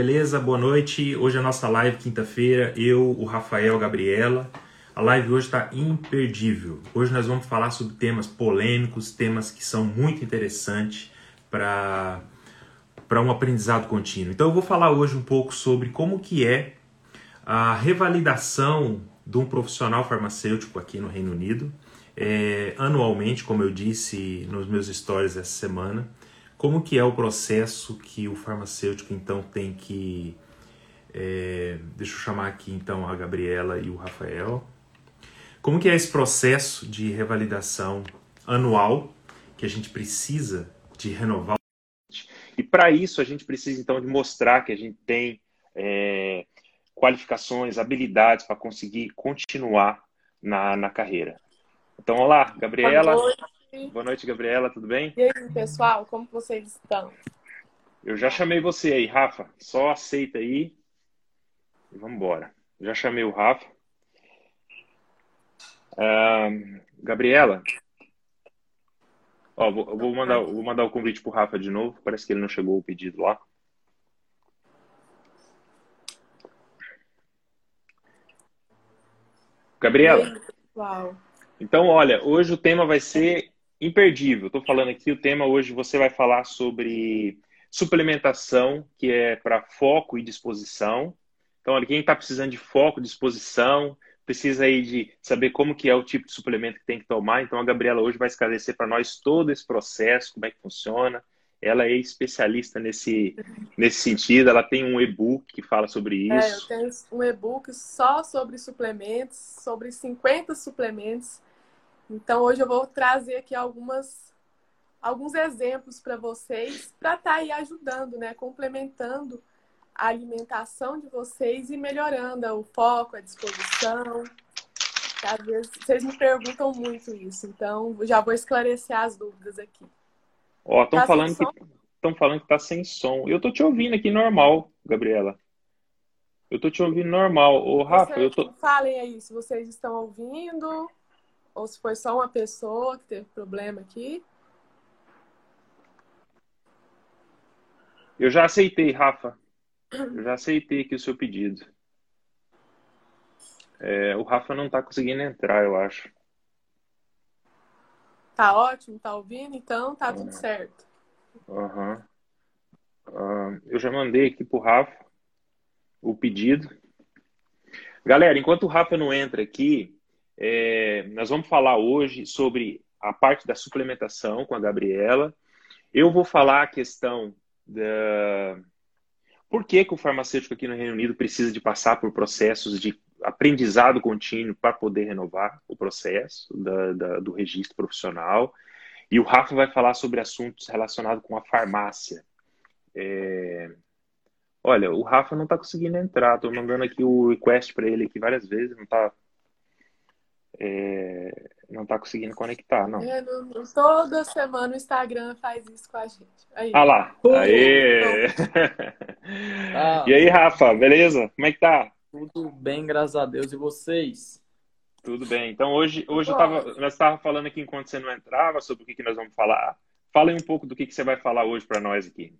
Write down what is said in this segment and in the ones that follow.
beleza? Boa noite. Hoje é a nossa live, quinta-feira. Eu, o Rafael, a Gabriela. A live hoje está imperdível. Hoje nós vamos falar sobre temas polêmicos, temas que são muito interessantes para para um aprendizado contínuo. Então eu vou falar hoje um pouco sobre como que é a revalidação de um profissional farmacêutico aqui no Reino Unido, é, anualmente, como eu disse nos meus stories essa semana. Como que é o processo que o farmacêutico então tem que é, deixa eu chamar aqui então a Gabriela e o Rafael. Como que é esse processo de revalidação anual que a gente precisa de renovar? E para isso a gente precisa então de mostrar que a gente tem é, qualificações, habilidades para conseguir continuar na, na carreira. Então, olá, Gabriela. Boa noite. Boa noite, Gabriela, tudo bem? E aí, pessoal, como vocês estão? Eu já chamei você aí, Rafa. Só aceita aí e vamos embora. Já chamei o Rafa. Gabriela, ó, vou, vou, mandar, vou mandar o convite pro Rafa de novo. Parece que ele não chegou o pedido lá. Gabriela. Então, olha, hoje o tema vai ser imperdível. Estou falando aqui, o tema hoje você vai falar sobre suplementação, que é para foco e disposição. Então, olha, quem está precisando de foco, disposição, precisa aí de saber como que é o tipo de suplemento que tem que tomar. Então, a Gabriela hoje vai esclarecer para nós todo esse processo, como é que funciona. Ela é especialista nesse, nesse sentido. Ela tem um e-book que fala sobre isso. É, eu tenho um e-book só sobre suplementos, sobre 50 suplementos então, hoje eu vou trazer aqui algumas, alguns exemplos para vocês, para estar tá aí ajudando, né? Complementando a alimentação de vocês e melhorando o foco, a disposição. Às vezes vocês me perguntam muito isso, então já vou esclarecer as dúvidas aqui. Ó, estão tá falando que estão falando que tá sem som. Eu tô te ouvindo aqui normal, Gabriela. Eu tô te ouvindo normal. Ô, Rafa, Vocês, eu tô. Falem aí se vocês estão ouvindo ou se foi só uma pessoa que teve problema aqui. Eu já aceitei, Rafa. Eu já aceitei aqui o seu pedido. É, o Rafa não está conseguindo entrar, eu acho. Tá ótimo, tá ouvindo? Então tá tudo certo. Uhum. Uh, eu já mandei aqui pro Rafa o pedido. Galera, enquanto o Rafa não entra aqui, é, nós vamos falar hoje sobre a parte da suplementação com a Gabriela. Eu vou falar a questão da. Por que, que o farmacêutico aqui no Reino Unido precisa de passar por processos de aprendizado contínuo para poder renovar o processo da, da, do registro profissional. E o Rafa vai falar sobre assuntos relacionados com a farmácia. É... Olha, o Rafa não está conseguindo entrar. Estou mandando aqui o request para ele aqui várias vezes, não está é, não está conseguindo conectar, não. É, não, não. Toda semana o Instagram faz isso com a gente. Aí. Ah lá. Aê! Ah, e aí, Rafa, beleza? Como é que tá? Tudo bem, graças a Deus. E vocês? Tudo bem. Então, hoje, hoje eu tava, nós estávamos falando aqui enquanto você não entrava sobre o que, que nós vamos falar. Fala aí um pouco do que, que você vai falar hoje para nós aqui.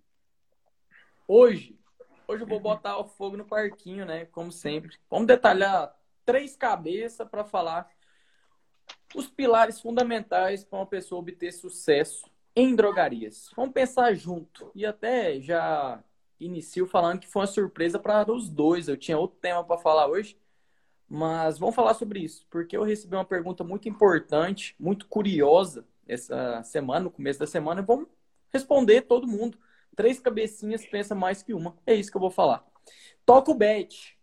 Hoje? Hoje eu vou botar o fogo no parquinho, né? Como sempre. Vamos detalhar três cabeças para falar os pilares fundamentais para uma pessoa obter sucesso em drogarias. Vamos pensar junto. E até já inicio falando que foi uma surpresa para os dois. Eu tinha outro tema para falar hoje, mas vamos falar sobre isso, porque eu recebi uma pergunta muito importante, muito curiosa essa semana, no começo da semana, e vamos responder todo mundo. Três cabecinhas pensa mais que uma. É isso que eu vou falar. Toca o bet.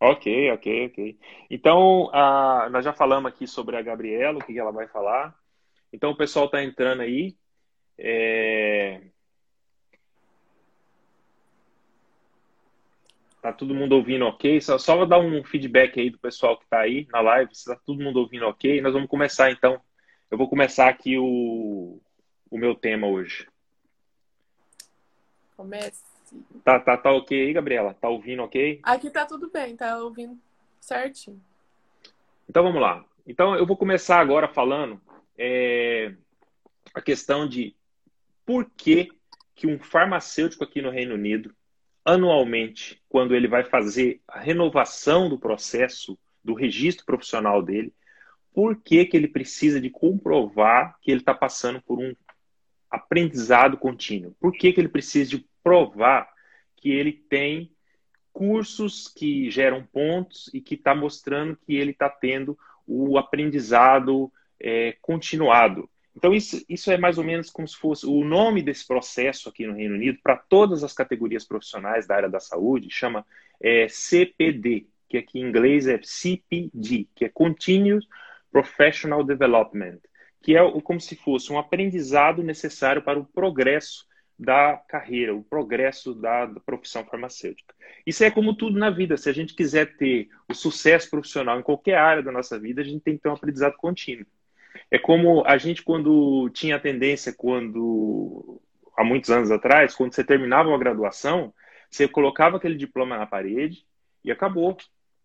Ok, ok, ok. Então, uh, nós já falamos aqui sobre a Gabriela, o que ela vai falar. Então, o pessoal está entrando aí. É... Tá todo mundo ouvindo ok? Só, só dar um feedback aí do pessoal que está aí na live, se tá todo mundo ouvindo ok. Nós vamos começar então. Eu vou começar aqui o, o meu tema hoje. Comece. Tá, tá, tá ok aí, Gabriela? Tá ouvindo ok? Aqui tá tudo bem, tá ouvindo certinho. Então vamos lá. Então eu vou começar agora falando é, a questão de por que, que um farmacêutico aqui no Reino Unido, anualmente, quando ele vai fazer a renovação do processo do registro profissional dele, por que, que ele precisa de comprovar que ele está passando por um aprendizado contínuo? Por que, que ele precisa de provar que ele tem cursos que geram pontos e que está mostrando que ele está tendo o aprendizado é, continuado? Então, isso, isso é mais ou menos como se fosse o nome desse processo aqui no Reino Unido, para todas as categorias profissionais da área da saúde, chama é, CPD, que aqui em inglês é CPD, que é Continuous Professional Development, que é como se fosse um aprendizado necessário para o progresso da carreira, o progresso da, profissão farmacêutica. Isso é como tudo na vida. Se a gente quiser ter o sucesso profissional em qualquer área da nossa vida, a gente tem que ter um aprendizado contínuo. É como a gente, quando tinha a tendência, quando há muitos anos atrás, quando você terminava uma graduação, você colocava aquele diploma na parede e acabou.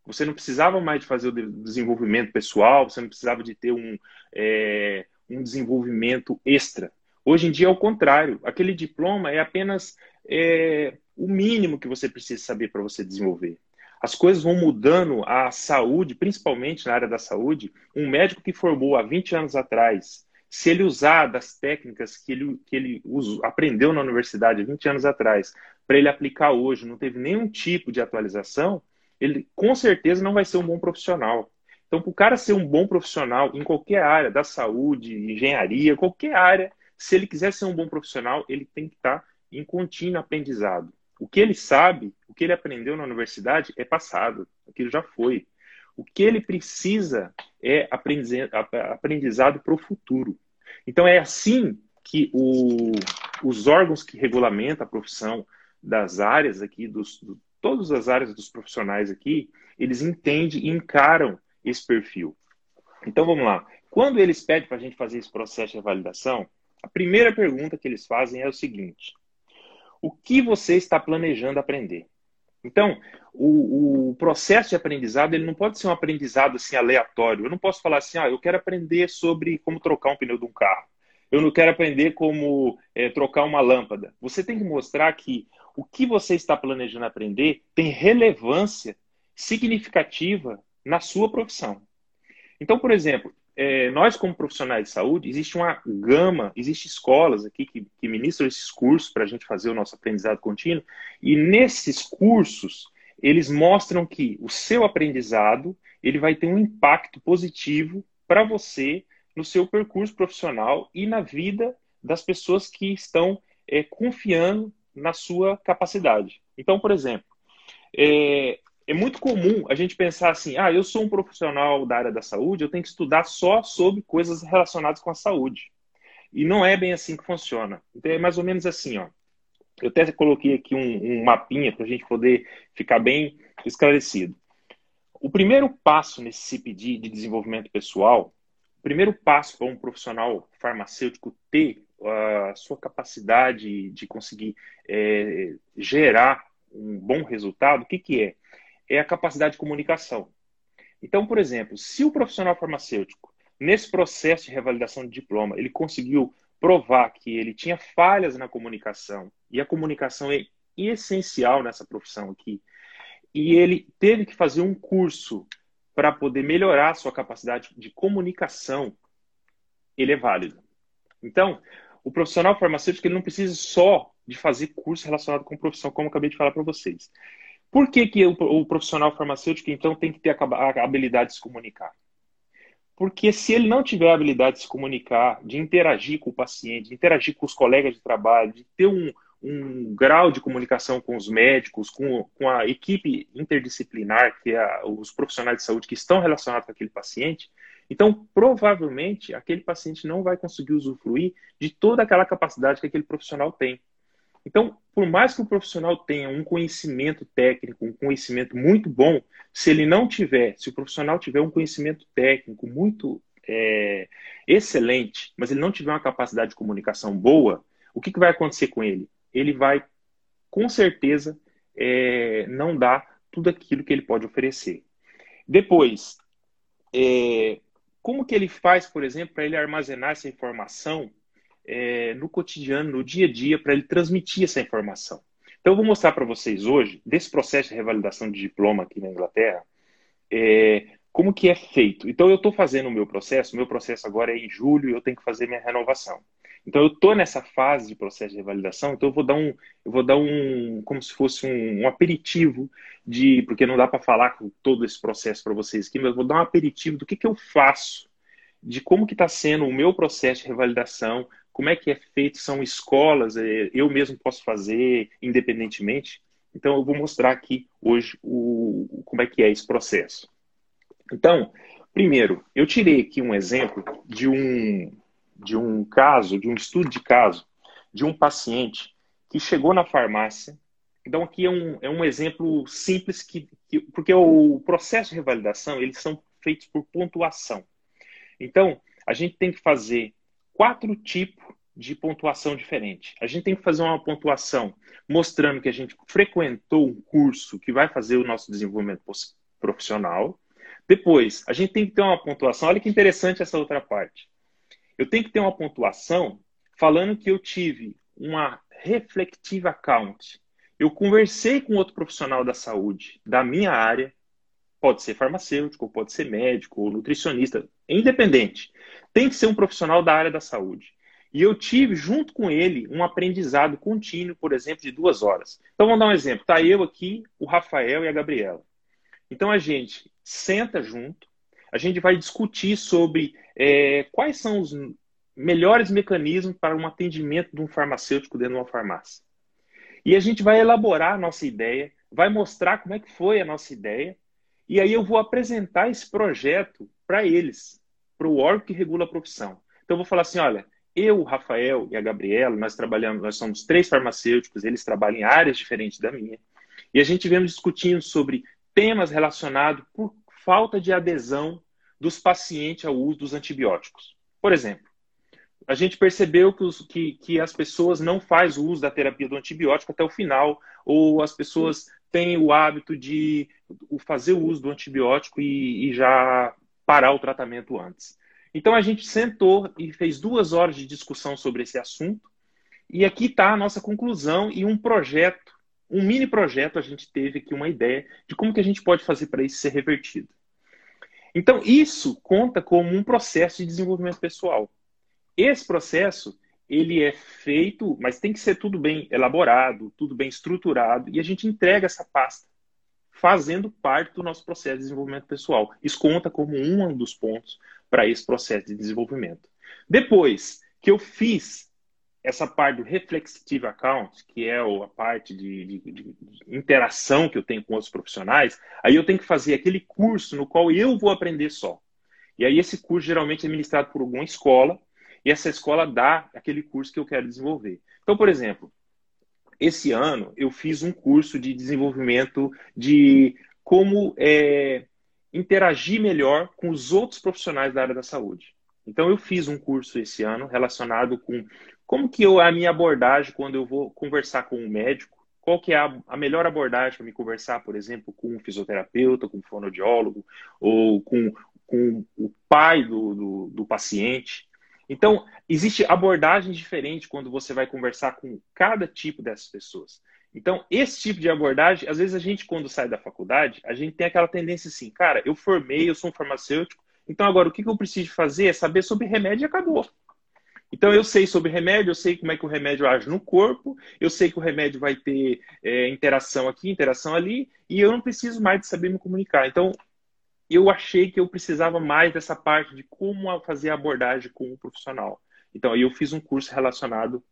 Você não precisava mais de fazer o desenvolvimento pessoal, você não precisava de ter um, é, um desenvolvimento extra. Hoje em dia é o contrário. Aquele diploma é apenas é, o mínimo que você precisa saber para você desenvolver. As coisas vão mudando, a saúde, principalmente na área da saúde, um médico que formou há 20 anos atrás, se ele usar das técnicas que ele, que ele usou, aprendeu na universidade há 20 anos atrás, para ele aplicar hoje, não teve nenhum tipo de atualização, ele com certeza não vai ser um bom profissional. Então, para o cara ser um bom profissional em qualquer área, da saúde, engenharia, qualquer área, se ele quiser ser um bom profissional, ele tem que estar em contínuo aprendizado. O que ele sabe, o que ele aprendeu na universidade é passado, aquilo já foi. O que ele precisa é aprendizado para o futuro. Então, é assim que o, os órgãos que regulamentam a profissão das áreas aqui, dos, do, todas as áreas dos profissionais aqui, eles entendem e encaram esse perfil. Então, vamos lá. Quando eles pedem para a gente fazer esse processo de validação, a primeira pergunta que eles fazem é o seguinte: o que você está planejando aprender? Então, o, o, processo de aprendizado ele não pode ser um aprendizado assim aleatório. Eu não posso falar assim, ah, eu quero aprender sobre como trocar um pneu de um carro. Eu não quero aprender como é, trocar uma lâmpada. Você tem que mostrar que o que você está planejando aprender tem relevância significativa na sua profissão. Então, por exemplo, é, nós como profissionais de saúde, existe uma gama, existe escolas aqui que, que ministram esses cursos para a gente fazer o nosso aprendizado contínuo, e nesses cursos, eles mostram que o seu aprendizado, ele vai ter um impacto positivo para você no seu percurso profissional e na vida das pessoas que estão é, confiando na sua capacidade. Então, por exemplo, é, é muito comum a gente pensar assim: ah, eu sou um profissional da área da saúde, eu tenho que estudar só sobre coisas relacionadas com a saúde. E não é bem assim que funciona. Então é mais ou menos assim, ó. Eu até coloquei aqui um, um mapinha para a gente poder ficar bem esclarecido. O primeiro passo nesse CPD de desenvolvimento pessoal, o primeiro passo para um profissional farmacêutico ter a sua capacidade de conseguir é, gerar um bom resultado, o que, que é? É a capacidade de comunicação. Então, por exemplo, se o profissional farmacêutico, nesse processo de revalidação de diploma, ele conseguiu provar que ele tinha falhas na comunicação, e a comunicação é essencial nessa profissão aqui, e ele teve que fazer um curso para poder melhorar a sua capacidade de comunicação, ele é válido. Então, o profissional farmacêutico ele não precisa só de fazer curso relacionado com profissão, como eu acabei de falar para vocês. Por que, que o, profissional farmacêutico, então, tem que ter a, a habilidade de se comunicar? Porque se ele não tiver a habilidade de se comunicar, de interagir com o paciente, de interagir com os colegas de trabalho, de ter um, um grau de comunicação com os médicos, com, com a equipe interdisciplinar, que é os profissionais de saúde que estão relacionados com aquele paciente, então provavelmente aquele paciente não vai conseguir usufruir de toda aquela capacidade que aquele profissional tem. Então, por mais que o profissional tenha um conhecimento técnico, um conhecimento muito bom, se ele não tiver, se o profissional tiver um conhecimento técnico muito é, excelente, mas ele não tiver uma capacidade de comunicação boa, o que, que vai acontecer com ele? Ele vai, com certeza, é, não dar tudo aquilo que ele pode oferecer. Depois, é, como que ele faz, por exemplo, para ele armazenar essa informação é, no cotidiano, no dia a dia, para ele transmitir essa informação. Então, eu vou mostrar para vocês hoje, desse processo de revalidação de diploma aqui na Inglaterra, é, como que é feito. Então, eu estou fazendo o meu processo, meu processo agora é em julho e eu tenho que fazer minha renovação. Então, eu estou nessa fase de processo de revalidação, então eu vou dar um, eu vou dar um, como se fosse um, um aperitivo de, porque não dá para falar com todo esse processo para vocês aqui, mas eu vou dar um aperitivo do que, que eu faço, de como que está sendo o meu processo de revalidação, como é que é feito, são escolas, é, eu mesmo posso fazer independentemente. Então, eu vou mostrar aqui hoje o, como é que é esse processo. Então, primeiro, eu tirei aqui um exemplo de um, de um caso, de um estudo de caso, de um paciente que chegou na farmácia. Então, aqui é um, é um exemplo simples, que, que, porque o processo de revalidação, eles são feitos por pontuação. Então, a gente tem que fazer quatro tipos de pontuação diferente. A gente tem que fazer uma pontuação mostrando que a gente frequentou um curso que vai fazer o nosso desenvolvimento profissional. Depois, a gente tem que ter uma pontuação. Olha que interessante essa outra parte. Eu tenho que ter uma pontuação falando que eu tive uma reflective account. Eu conversei com outro profissional da saúde da minha área, pode ser farmacêutico, pode ser médico ou nutricionista, independente. Tem que ser um profissional da área da saúde. E eu tive, junto com ele, um aprendizado contínuo, por exemplo, de duas horas. Então, vamos dar um exemplo. Está eu aqui, o Rafael e a Gabriela. Então, a gente senta junto, a gente vai discutir sobre é, quais são os melhores mecanismos para um atendimento de um farmacêutico dentro de uma farmácia. E a gente vai elaborar a nossa ideia, vai mostrar como é que foi a nossa ideia, e aí eu vou apresentar esse projeto para eles, para o órgão que regula a profissão. Então eu vou falar assim, olha, eu, o Rafael e a Gabriela, nós trabalhamos, nós somos três farmacêuticos, eles trabalham em áreas diferentes da minha, e a gente vem discutindo sobre temas relacionados por falta de adesão dos pacientes ao uso dos antibióticos. Por exemplo, a gente percebeu que, os, que, que as pessoas não fazem uso da terapia do antibiótico até o final, ou as pessoas têm o hábito de fazer o uso do antibiótico e, e já parar o tratamento antes. Então a gente sentou e fez duas horas de discussão sobre esse assunto, e aqui está a nossa conclusão e um projeto, um mini projeto, a gente teve aqui uma ideia de como que a gente pode fazer para isso ser revertido. Então, isso conta como um processo de desenvolvimento pessoal. Esse processo, ele é feito, mas tem que ser tudo bem elaborado, tudo bem estruturado, e a gente entrega essa pasta fazendo parte do nosso processo de desenvolvimento pessoal. Isso conta como um dos pontos para esse processo de desenvolvimento. Depois que eu fiz essa parte do reflexive account, que é a parte de, de, de, interação que eu tenho com outros profissionais, aí eu tenho que fazer aquele curso no qual eu vou aprender só. E aí esse curso geralmente é ministrado por alguma escola, e essa escola dá aquele curso que eu quero desenvolver. Então, por exemplo, esse ano eu fiz um curso de desenvolvimento de como é, interagir melhor com os outros profissionais da área da saúde. Então, eu fiz um curso esse ano relacionado com como que eu, a minha abordagem quando eu vou conversar com um médico, qual que é a, a melhor abordagem para me conversar, por exemplo, com um fisioterapeuta, com um fonoaudiólogo, ou com, com o pai do, do, do paciente. Então, existe abordagens diferentes quando você vai conversar com cada tipo dessas pessoas. Então, esse tipo de abordagem, às vezes a gente, quando sai da faculdade, a gente tem aquela tendência assim, cara, eu formei, eu sou um farmacêutico, então agora o que eu preciso fazer é saber sobre remédio e acabou. Então, eu sei sobre remédio, eu sei como é que o remédio age no corpo, eu sei que o remédio vai ter é, interação aqui, interação ali, e eu não preciso mais de saber me comunicar. Então, eu achei que eu precisava mais dessa parte de como fazer a abordagem com o profissional. Então, aí eu fiz um curso relacionado.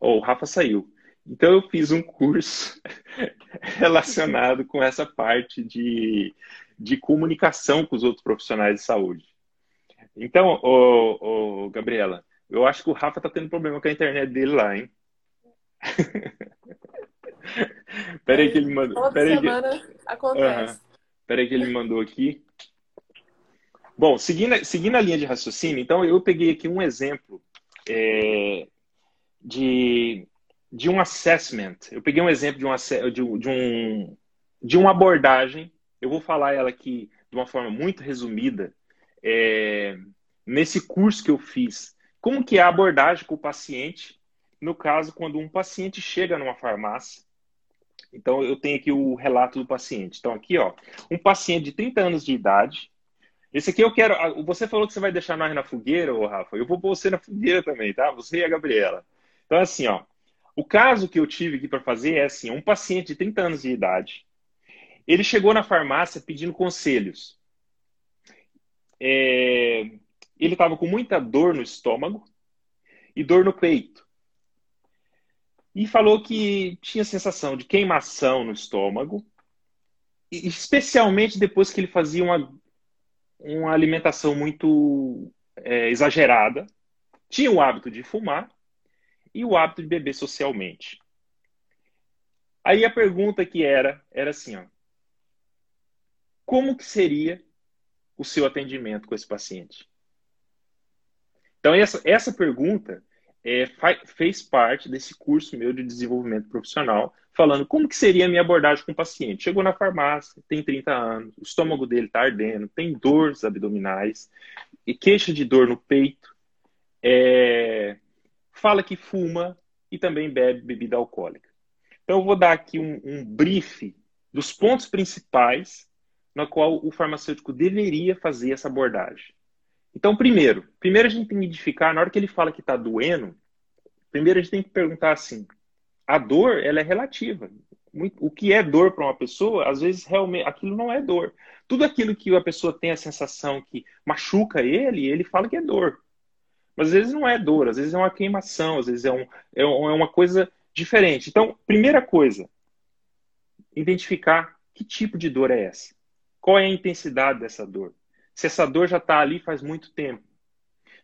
Oh, o Rafa saiu. Então, eu fiz um curso relacionado com essa parte de, de comunicação com os outros profissionais de saúde. Então, oh, oh, Gabriela, eu acho que o Rafa tá tendo problema com a internet dele lá, hein? Peraí que ele mandou. Toda semana que... acontece. Uhum. Peraí que ele mandou aqui. Bom, seguindo, seguindo a linha de raciocínio, então eu peguei aqui um exemplo é, de, de um assessment. Eu peguei um exemplo de, uma, de, de, um, de uma abordagem. Eu vou falar ela aqui de uma forma muito resumida. É, nesse curso que eu fiz como que é a abordagem com o paciente, no caso, quando um paciente chega numa farmácia Então, eu tenho aqui o relato do paciente. Então, aqui, ó, um paciente de 30 anos de idade. Esse aqui eu quero. Você falou que você vai deixar nós na fogueira, ô Rafa. Eu vou pôr você na fogueira também, tá? Você e a Gabriela. Então, assim, ó. O caso que eu tive aqui para fazer é assim: um paciente de 30 anos de idade. Ele chegou na farmácia pedindo conselhos. É, ele estava com muita dor no estômago e dor no peito e falou que tinha sensação de queimação no estômago, especialmente depois que ele fazia uma, uma alimentação muito é, exagerada, tinha o hábito de fumar e o hábito de beber socialmente. Aí a pergunta que era era assim, ó, como que seria o seu atendimento com esse paciente? Então essa, essa pergunta é, fez parte desse curso meu de desenvolvimento profissional, falando como que seria a minha abordagem com o paciente. Chegou na farmácia, tem 30 anos, o estômago dele está ardendo, tem dores abdominais, e queixa de dor no peito, é, fala que fuma e também bebe bebida alcoólica. Então, eu vou dar aqui um, um brief dos pontos principais na qual o farmacêutico deveria fazer essa abordagem. Então, primeiro, primeiro a gente tem que identificar, na hora que ele fala que está doendo, primeiro a gente tem que perguntar assim, a dor, ela é relativa. O que é dor para uma pessoa, às vezes realmente aquilo não é dor. Tudo aquilo que a pessoa tem a sensação que machuca ele, ele fala que é dor. Mas às vezes não é dor, às vezes é uma queimação, às vezes é, um, é, é uma coisa diferente. Então, primeira coisa, identificar que tipo de dor é essa. Qual é a intensidade dessa dor? Se essa dor já está ali faz muito tempo.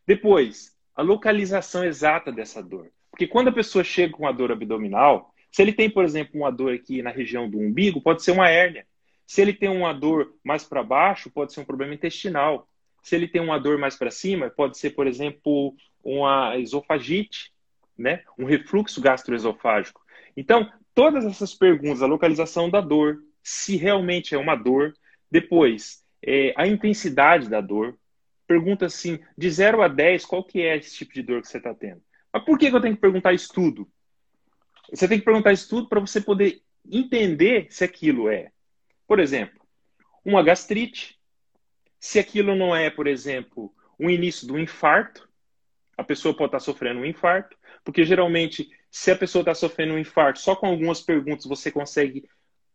Depois, a localização exata dessa dor. Porque quando a pessoa chega com uma dor abdominal, se ele tem, por exemplo, uma dor aqui na região do umbigo, pode ser uma hérnia. Se ele tem uma dor mais para baixo, pode ser um problema intestinal. Se ele tem uma dor mais para cima, pode ser, por exemplo, uma esofagite, né? um refluxo gastroesofágico. Então, todas essas perguntas, a localização da dor, se realmente é uma dor, depois, é, a intensidade da dor. Pergunta assim, de 0 a 10, qual que é esse tipo de dor que você está tendo? Mas por que, eu tenho que perguntar isso tudo? Você tem que perguntar isso tudo para você poder entender se aquilo é, por exemplo, uma gastrite, se aquilo não é, por exemplo, um início do infarto, a pessoa pode estar tá sofrendo um infarto, porque geralmente, se a pessoa está sofrendo um infarto, só com algumas perguntas você consegue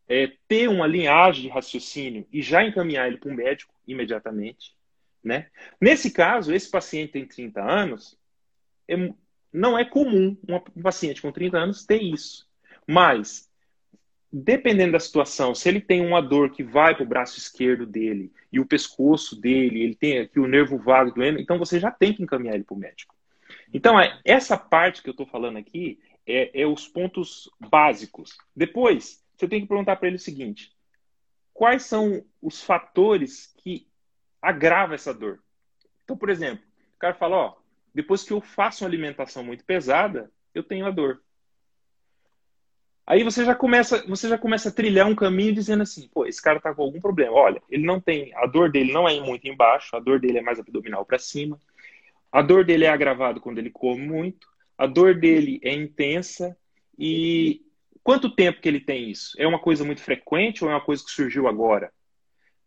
é, ter uma linhagem de raciocínio e já encaminhar ele para um médico imediatamente. Né? Nesse caso, esse paciente tem 30 anos, é, não é comum um paciente com 30 anos ter isso. Mas, dependendo da situação, se ele tem uma dor que vai para o braço esquerdo dele e o pescoço dele, ele tem aqui o nervo vago doendo, então você já tem que encaminhar ele para o médico. Então, é, essa parte que eu estou falando aqui é, é os pontos básicos. Depois, você tem que perguntar para ele o seguinte: quais são os fatores que agravam essa dor? Então, por exemplo, o cara fala: ó, depois que eu faço uma alimentação muito pesada, eu tenho a dor. Aí você já começa, você já começa a trilhar um caminho dizendo assim, pô, esse cara tá com algum problema. Olha, ele não tem, a dor dele não é muito embaixo, a dor dele é mais abdominal para cima. A dor dele é agravada quando ele come muito. A dor dele é intensa e Quanto tempo que ele tem isso? É uma coisa muito frequente ou é uma coisa que surgiu agora?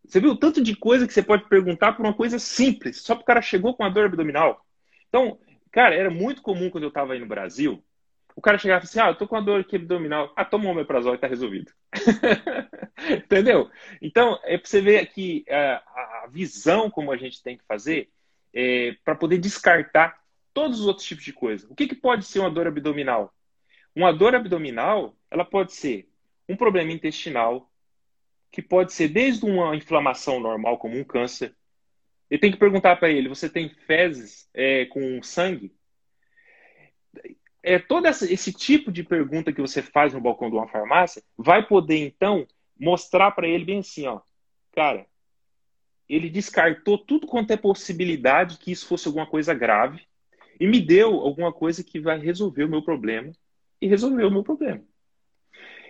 Você viu o tanto de coisa que você pode perguntar por uma coisa simples, só porque o cara chegou com a dor abdominal. Então, cara, era muito comum quando eu estava aí no Brasil, o cara chegava assim, ah, eu tô com a dor aqui abdominal. Ah, toma um omeprazol e tá resolvido. Entendeu? Então, é para você ver aqui a, a, visão como a gente tem que fazer é, para poder descartar todos os outros tipos de coisa. O que, que pode ser uma dor abdominal? Uma dor abdominal, ela pode ser um problema intestinal, que pode ser desde uma inflamação normal, como um câncer. Eu tenho que perguntar para ele: você tem fezes é, com sangue? É, todo essa, esse tipo de pergunta que você faz no balcão de uma farmácia vai poder, então, mostrar para ele bem assim: ó, cara, ele descartou tudo quanto é possibilidade que isso fosse alguma coisa grave e me deu alguma coisa que vai resolver o meu problema e resolveu o meu problema.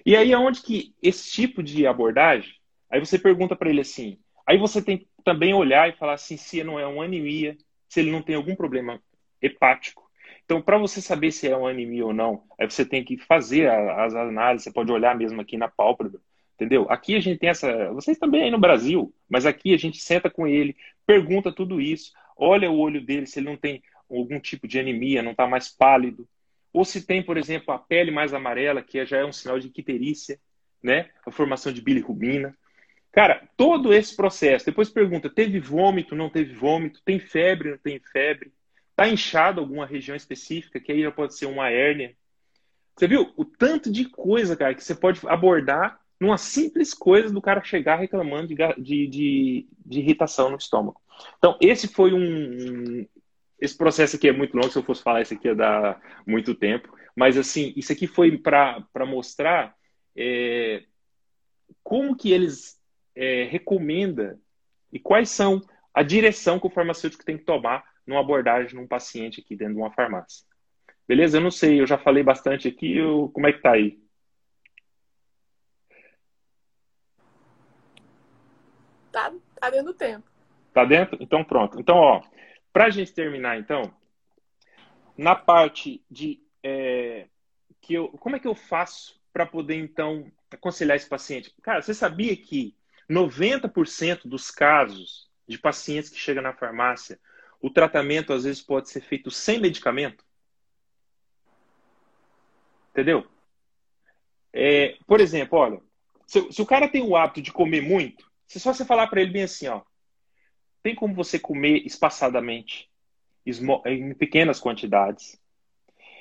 E aí é onde que esse tipo de abordagem, aí você pergunta para ele assim, aí você tem que também olhar e falar assim, se não é uma anemia, se ele não tem algum problema hepático, Então, para você saber se é uma anemia ou não, aí você tem que fazer as análises, você pode olhar mesmo aqui na pálpebra, entendeu? Aqui a gente tem essa, vocês também aí no Brasil, mas aqui a gente senta com ele, pergunta tudo isso, olha o olho dele se ele não tem algum tipo de anemia, não está mais pálido, ou se tem, por exemplo, a pele mais amarela, que já é um sinal de quiterícia, né? A formação de bilirrubina. Cara, todo esse processo. Depois pergunta: teve vômito, não teve vômito? Tem febre, não tem febre? Está inchado alguma região específica, que aí já pode ser uma hérnia. Você viu o tanto de coisa, cara, que você pode abordar numa simples coisa do cara chegar reclamando de, de, de, de irritação no estômago. Então, esse foi um, esse processo aqui é muito longo, se eu fosse falar isso aqui ia dar muito tempo. Mas, assim, isso aqui foi para mostrar é, como que eles é, recomendam e quais são a direção que o farmacêutico tem que tomar numa abordagem num paciente aqui dentro de uma farmácia. Beleza? Eu não sei, eu já falei bastante aqui, eu, como é que tá aí? Tá, tá dentro do tempo. Tá dentro? Então pronto. Então, ó, pra gente terminar, então, na parte de é, que eu, como é que eu faço para poder então aconselhar esse paciente? Cara, você sabia que 90% dos casos de pacientes que chegam na farmácia o tratamento às vezes pode ser feito sem medicamento. Entendeu? É, por exemplo, olha, se, se, o cara tem o hábito de comer muito, se só você falar para ele bem assim, ó, tem como você comer espaçadamente, em pequenas quantidades.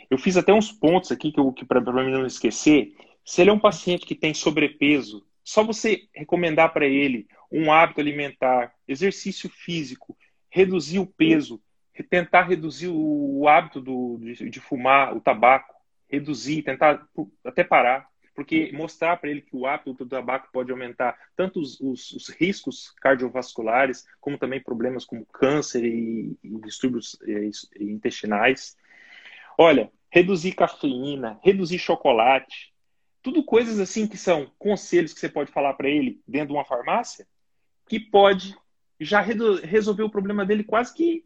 Eu fiz até uns pontos aqui que, que para mim não esquecer. Se ele é um paciente que tem sobrepeso, só você recomendar para ele um hábito alimentar, exercício físico reduzir o peso, tentar reduzir o hábito do, de, de fumar o tabaco, reduzir, tentar até parar, porque mostrar para ele que o hábito do tabaco pode aumentar tanto os, os, os, riscos cardiovasculares, como também problemas como câncer e, e distúrbios intestinais. Olha, reduzir cafeína, reduzir chocolate, tudo coisas assim que são conselhos que você pode falar para ele dentro de uma farmácia, que pode já resolveu o problema dele quase que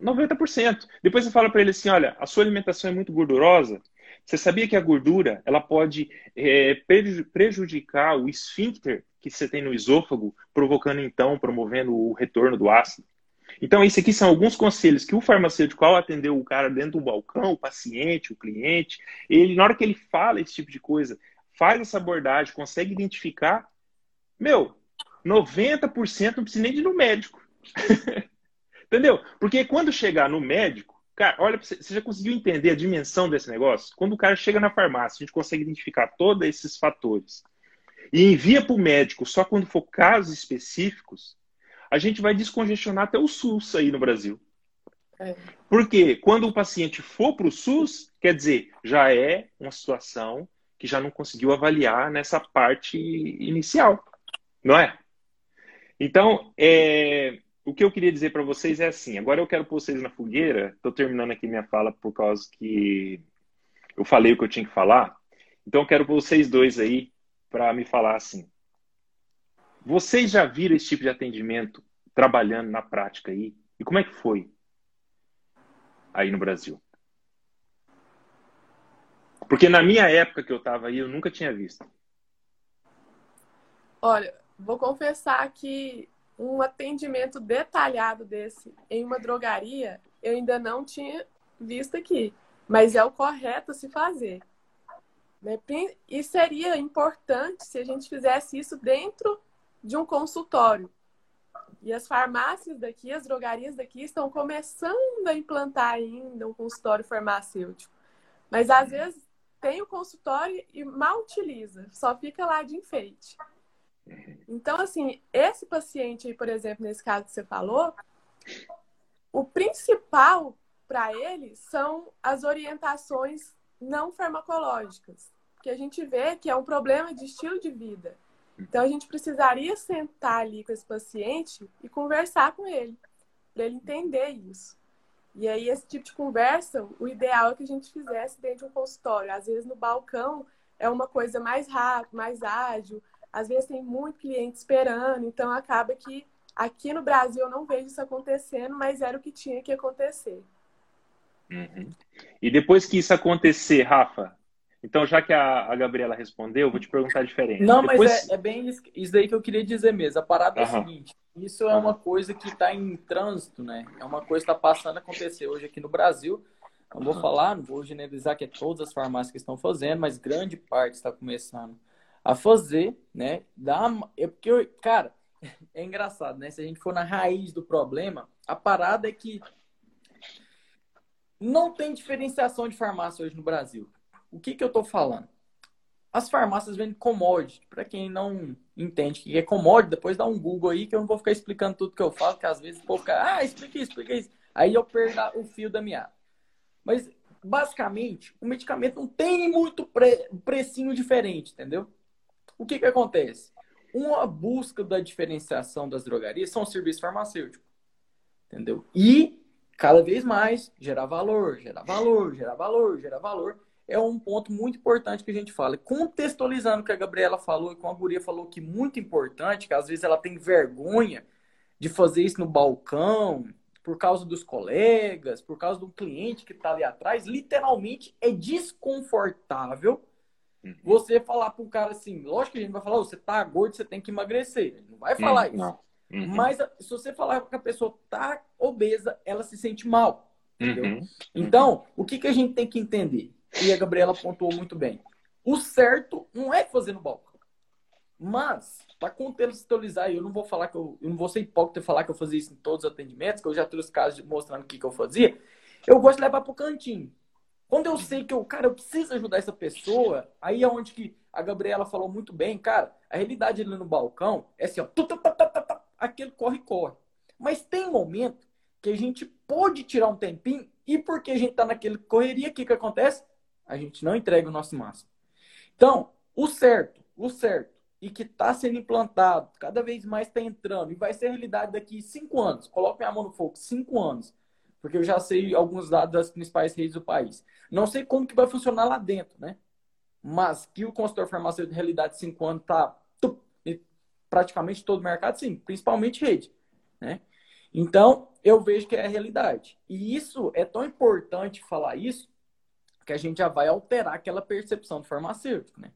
90%. Depois você fala para ele assim, olha, a sua alimentação é muito gordurosa. Você sabia que a gordura ela pode é, prejudicar o esfíncter que você tem no esôfago, provocando então, promovendo o retorno do ácido? Então, esses aqui são alguns conselhos que o farmacêutico, ao atender o cara dentro do balcão, o paciente, o cliente, ele, na hora que ele fala esse tipo de coisa, faz essa abordagem, consegue identificar, meu, 90% não precisa nem de ir no médico. Entendeu? Porque quando chegar no médico, cara, olha, você já conseguiu entender a dimensão desse negócio? Quando o cara chega na farmácia, a gente consegue identificar todos esses fatores e envia para o médico só quando for casos específicos, a gente vai descongestionar até o SUS aí no Brasil. É. Porque quando o paciente for para o SUS, quer dizer, já é uma situação que já não conseguiu avaliar nessa parte inicial, não é? Então, é, o que eu queria dizer para vocês é assim: agora eu quero pôr vocês na fogueira. Estou terminando aqui minha fala por causa que eu falei o que eu tinha que falar. Então, eu quero pôr vocês dois aí para me falar assim. Vocês já viram esse tipo de atendimento trabalhando na prática aí? E como é que foi aí no Brasil? Porque na minha época que eu estava aí, eu nunca tinha visto. Olha, Vou confessar que um atendimento detalhado desse em uma drogaria eu ainda não tinha visto aqui, mas é o correto se fazer. Né? E seria importante se a gente fizesse isso dentro de um consultório. E as farmácias daqui, as drogarias daqui estão começando a implantar ainda um consultório farmacêutico. Mas às vezes tem o consultório e mal utiliza, só fica lá de enfeite. Então, assim, esse paciente aí, por exemplo, nesse caso que você falou, o principal para ele são as orientações não farmacológicas, que a gente vê que é um problema de estilo de vida. Então, a gente precisaria sentar ali com esse paciente e conversar com ele, para ele entender isso. E aí, esse tipo de conversa, o ideal é que a gente fizesse dentro de um consultório. Às vezes, no balcão, é uma coisa mais rápida, mais ágil, às vezes tem muito cliente esperando, então acaba que aqui no Brasil eu não vejo isso acontecendo, mas era o que tinha que acontecer. Uhum. E depois que isso acontecer, Rafa, então já que a, a Gabriela respondeu, eu vou te perguntar diferente. Não, depois... mas é, é, bem isso daí que eu queria dizer mesmo. A parada uhum. é a seguinte: isso é uma coisa que está em trânsito, né? É uma coisa que está passando a acontecer hoje aqui no Brasil. Não vou falar, não vou generalizar que é todas as farmácias que estão fazendo, mas grande parte está começando a fazer, né? Dá, é porque, cara, é engraçado, né? Se a gente for na raiz do problema, a parada é que não tem diferenciação de farmácia hoje no Brasil. O que, que eu estou falando? As farmácias vendem commodity. Para quem não entende o que é commodity, depois dá um Google aí que eu não vou ficar explicando tudo que eu falo, que às vezes o povo fica, ah, explica isso, explica isso. Aí eu perco o fio da meada. Mas, basicamente, o medicamento não tem muito pre precinho diferente, entendeu? O que, que acontece? Uma busca da diferenciação das drogarias são os serviços farmacêuticos. Entendeu? E, cada vez mais, gerar valor, gerar valor, gerar valor, gerar valor. É um ponto muito importante que a gente fala. Contextualizando o que a Gabriela falou e com a Guria falou que muito importante, que às vezes ela tem vergonha de fazer isso no balcão, por causa dos colegas, por causa do cliente que está ali atrás, literalmente é desconfortável uhum. você falar para um cara assim, lógico que a gente vai falar, você tá gordo, você tem que emagrecer. Ele não vai falar uhum. isso. Uhum. Mas se você falar que a pessoa tá obesa, ela se sente mal. Entendeu? Uhum. Então, o que, que a gente tem que entender? E a Gabriela pontuou muito bem. O certo não é fazer no balcão. Mas, para contextualizar, eu não vou falar que eu, eu não vou ser hipócrita e falar que eu fazia isso em todos os atendimentos, que eu já trouxe casos mostrando o que, que eu fazia. Eu gosto de levar para o cantinho. Quando eu sei que eu, cara, eu preciso ajudar essa pessoa, aí é onde que a Gabriela falou muito bem, cara, a realidade ali no balcão é assim, ó, aquele corre, corre. Mas tem momento que a gente pode tirar um tempinho e porque a gente tá naquele correria, o que que acontece? A gente não entrega o nosso máximo. Então, o certo, o certo e que está sendo implantado, cada vez mais está entrando, e vai ser realidade daqui cinco anos. Coloque minha mão no fogo, cinco anos. Porque eu já sei alguns dados das principais redes do país. Não sei como que vai funcionar lá dentro, né? Mas que o consultor farmacêutico de realidade de cinco anos está praticamente todo o mercado, sim, principalmente rede, né? Então, eu vejo que é a realidade. E isso é tão importante falar isso que a gente já vai alterar aquela percepção do farmacêutico, né?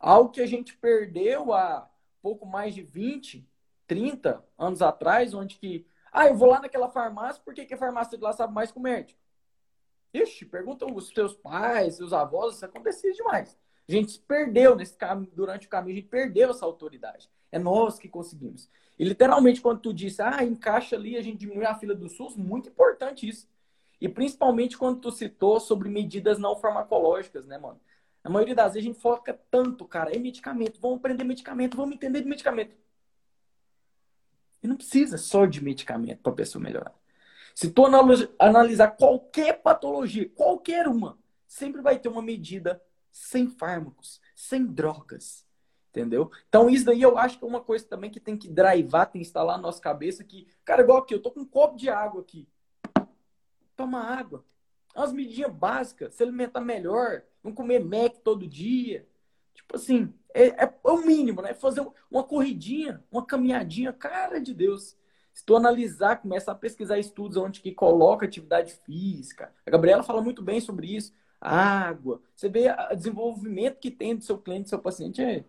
Algo que a gente perdeu há pouco mais de 20, 30 anos atrás, onde que, ah, eu vou lá naquela farmácia, por que, que a farmácia de lá sabe mais que o médico? Ixi, perguntam os seus pais, seus avós, isso acontecia demais. A gente se perdeu nesse caminho, durante o caminho, a gente perdeu essa autoridade. É nós que conseguimos. E literalmente, quando tu disse, ah, encaixa ali, a gente diminui a fila do SUS, muito importante isso. E principalmente quando tu citou sobre medidas não farmacológicas, né, mano? A maioria das vezes a gente foca tanto, cara, em medicamento. Vamos aprender medicamento, vamos entender de medicamento. Não precisa só de medicamento para a pessoa melhorar. Se tu analisar qualquer patologia, qualquer uma, sempre vai ter uma medida sem fármacos, sem drogas. Entendeu? Então, isso daí eu acho que é uma coisa também que tem que drivar, tem que instalar na nossa cabeça que, cara, igual aqui, eu tô com um copo de água aqui. Toma água. Umas medidinhas básicas, se alimentar melhor, não comer Mac todo dia. Tipo assim, é, é, é o mínimo, né? Fazer uma corridinha, uma caminhadinha, cara de Deus. Se tu analisar, começar a pesquisar estudos onde que coloca atividade física. A Gabriela fala muito bem sobre isso. Água. Você vê o desenvolvimento que tem do seu cliente, do seu paciente, é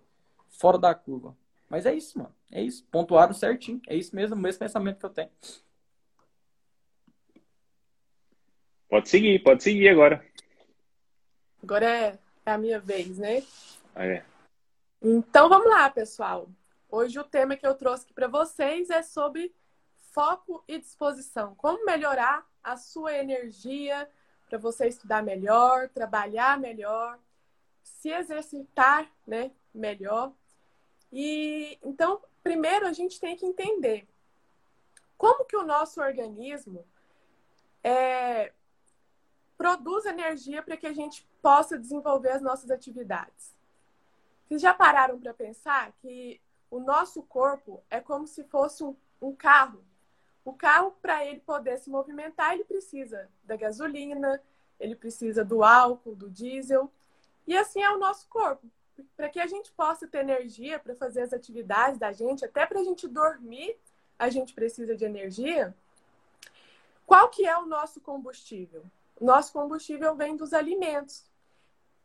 fora da curva. Mas é isso, mano. É isso. Pontuaram certinho. É isso mesmo, o mesmo pensamento que eu tenho. Pode seguir, pode seguir agora. Agora é, é a minha vez, né? É. Então vamos lá, pessoal. Hoje o tema que eu trouxe aqui para vocês é sobre foco e disposição. Como melhorar a sua energia para você estudar melhor, trabalhar melhor, se exercitar, né, melhor. E então, primeiro a gente tem que entender como que o nosso organismo é, produz energia para que a gente possa desenvolver as nossas atividades. Vocês já pararam para pensar que o nosso corpo é como se fosse um, um carro? O carro, para ele poder se movimentar, ele precisa da gasolina, ele precisa do álcool, do diesel. E assim é o nosso corpo. Para que a gente possa ter energia para fazer as atividades da gente, até para a gente dormir, a gente precisa de energia. Qual que é o nosso combustível? nosso combustível vem dos alimentos,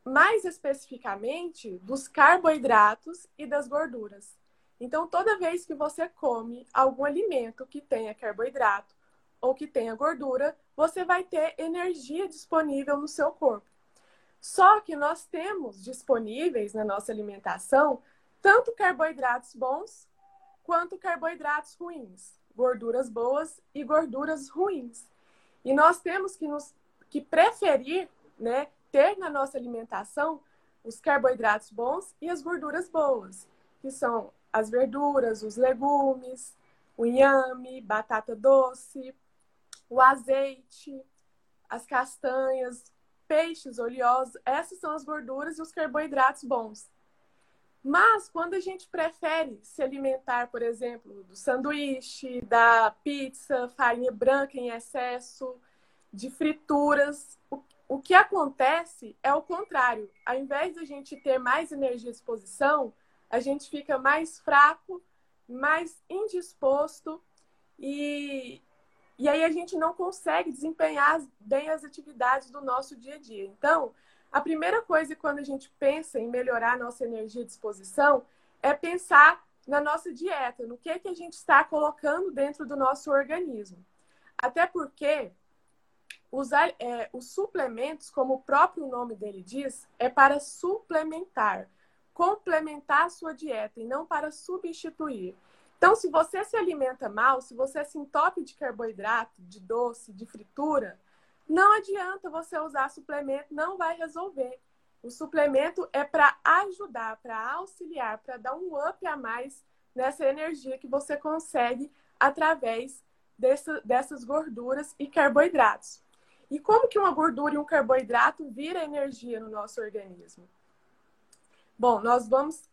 mais especificamente dos carboidratos e das gorduras. Então, toda vez que você come algum alimento que tenha carboidrato ou que tenha gordura, você vai ter energia disponível no seu corpo. Só que nós temos disponíveis na nossa alimentação tanto carboidratos bons quanto carboidratos ruins, gorduras boas e gorduras ruins. E nós temos que nos que preferir, né, ter na nossa alimentação os carboidratos bons e as gorduras boas, que são as verduras, os legumes, o inhame, batata doce, o azeite, as castanhas, peixes oleosos, essas são as gorduras e os carboidratos bons. Mas quando a gente prefere se alimentar, por exemplo, do sanduíche, da pizza, farinha branca em excesso, de frituras, o, o que acontece é o contrário. Ao invés de a gente ter mais energia à disposição, a gente fica mais fraco, mais indisposto e, e aí a gente não consegue desempenhar bem as atividades do nosso dia a dia. Então, a primeira coisa quando a gente pensa em melhorar nossa energia de disposição é pensar na nossa dieta, no que, que a gente está colocando dentro do nosso organismo. Até porque os, é, os suplementos, como o próprio nome dele diz, é para suplementar, complementar a sua dieta e não para substituir. Então, se você se alimenta mal, se você se entope de carboidrato, de doce, de fritura, não adianta você usar suplemento, não vai resolver. O suplemento é para ajudar, para auxiliar, para dar um up a mais nessa energia que você consegue através dessa, dessas gorduras e carboidratos. E como que uma gordura e um carboidrato vira energia no nosso organismo? Bom, nós vamos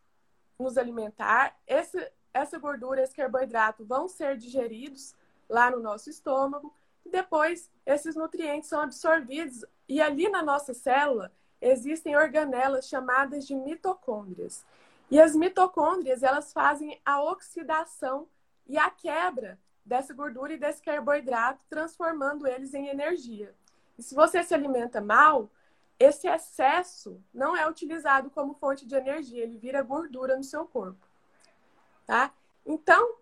nos alimentar, esse, essa gordura, esse carboidrato vão ser digeridos lá no nosso estômago, depois esses nutrientes são absorvidos e ali na nossa célula existem organelas chamadas de mitocôndrias. E as mitocôndrias, elas fazem a oxidação e a quebra dessa gordura e desse carboidrato, transformando eles em energia. E se você se alimenta mal, esse excesso não é utilizado como fonte de energia, ele vira gordura no seu corpo. Tá? Então,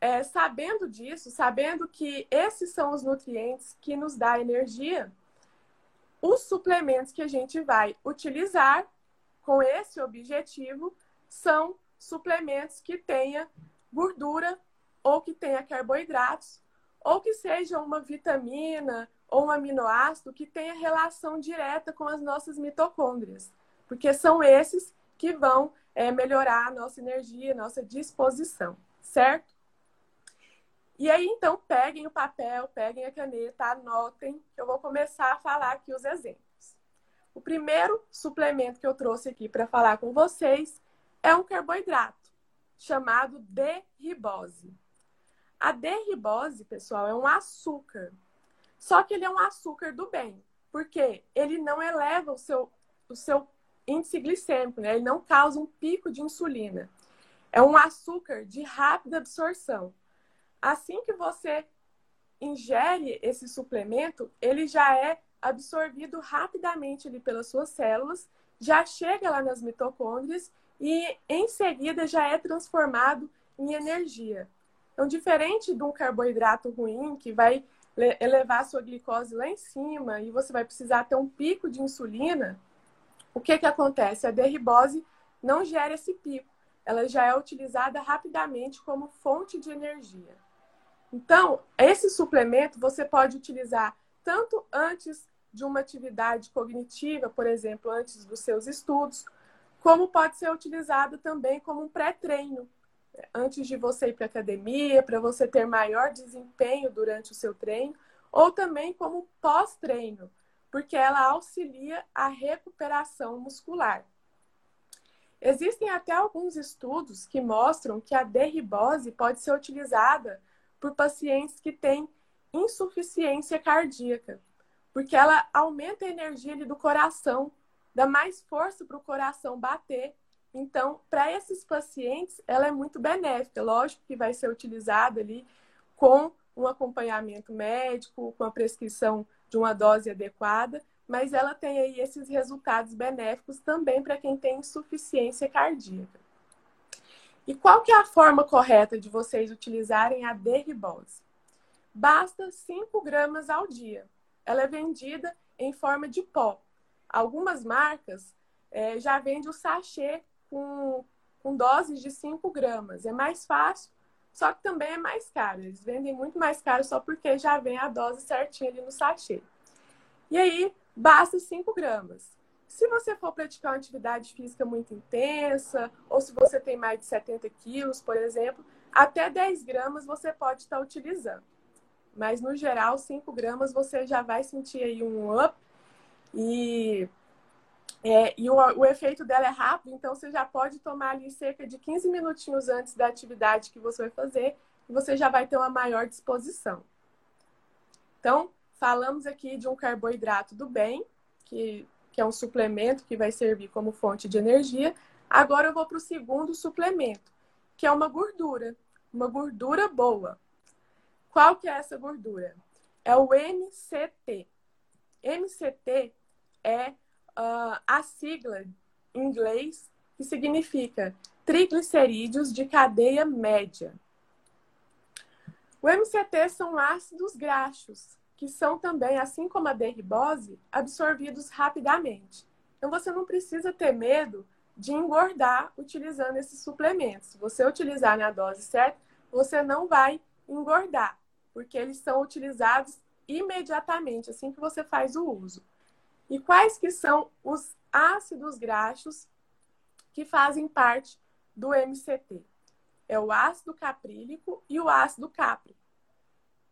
é, sabendo disso, sabendo que esses são os nutrientes que nos dá energia, os suplementos que a gente vai utilizar com esse objetivo são suplementos que tenha gordura ou que tenha carboidratos ou que seja uma vitamina ou um aminoácido que tenha relação direta com as nossas mitocôndrias, porque são esses que vão é, melhorar a nossa energia, a nossa disposição, certo? E aí, então, peguem o papel, peguem a caneta, anotem, que eu vou começar a falar aqui os exemplos. O primeiro suplemento que eu trouxe aqui para falar com vocês é um carboidrato chamado D-ribose. A D-ribose, pessoal, é um açúcar. Só que ele é um açúcar do bem, porque ele não eleva o seu, o seu índice glicêmico, né? ele não causa um pico de insulina. É um açúcar de rápida absorção assim que você ingere esse suplemento, ele já é absorvido rapidamente ali pelas suas células, já chega lá nas mitocôndrias e em seguida já é transformado em energia. Então, diferente de um carboidrato ruim que vai elevar a sua glicose lá em cima e você vai precisar ter um pico de insulina, o que, que acontece? A derribose não gera esse pico, ela já é utilizada rapidamente como fonte de energia. Então, esse suplemento você pode utilizar tanto antes de uma atividade cognitiva, por exemplo, antes dos seus estudos, como pode ser utilizado também como um pré-treino, antes de você ir para a academia, para você ter maior desempenho durante o seu treino, ou também como pós-treino, porque ela auxilia a recuperação muscular. Existem até alguns estudos que mostram que a derribose pode ser utilizada por pacientes que têm insuficiência cardíaca, porque ela aumenta a energia do coração, dá mais força para o coração bater. Então, para esses pacientes, ela é muito benéfica. Lógico que vai ser utilizada ali com um acompanhamento médico, com a prescrição de uma dose adequada, mas ela tem aí esses resultados benéficos também para quem tem insuficiência cardíaca. E qual que é a forma correta de vocês utilizarem a derribose? Basta 5 gramas ao dia. Ela é vendida em forma de pó. Algumas marcas é, já vendem o sachê com, com doses de 5 gramas. É mais fácil, só que também é mais caro. Eles vendem muito mais caro só porque já vem a dose certinha ali no sachê. E aí, basta 5 gramas. Se você for praticar uma atividade física muito intensa, ou se você tem mais de 70 quilos, por exemplo, até 10 gramas você pode estar utilizando. Mas, no geral, 5 gramas você já vai sentir aí um up. E, é, e o, o efeito dela é rápido, então você já pode tomar ali cerca de 15 minutinhos antes da atividade que você vai fazer, e você já vai ter uma maior disposição. Então, Falamos aqui de um carboidrato do bem, que, que é um suplemento que vai servir como fonte de energia. Agora eu vou para o segundo suplemento, que é uma gordura, uma gordura boa. Qual que é essa gordura? É o MCT. MCT é uh, a sigla em inglês que significa triglicerídeos de cadeia média. O MCT são ácidos graxos que são também, assim como a derribose, absorvidos rapidamente. Então você não precisa ter medo de engordar utilizando esses suplementos. Se você utilizar na dose certa, você não vai engordar, porque eles são utilizados imediatamente assim que você faz o uso. E quais que são os ácidos graxos que fazem parte do MCT? É o ácido caprílico e o ácido cáprico.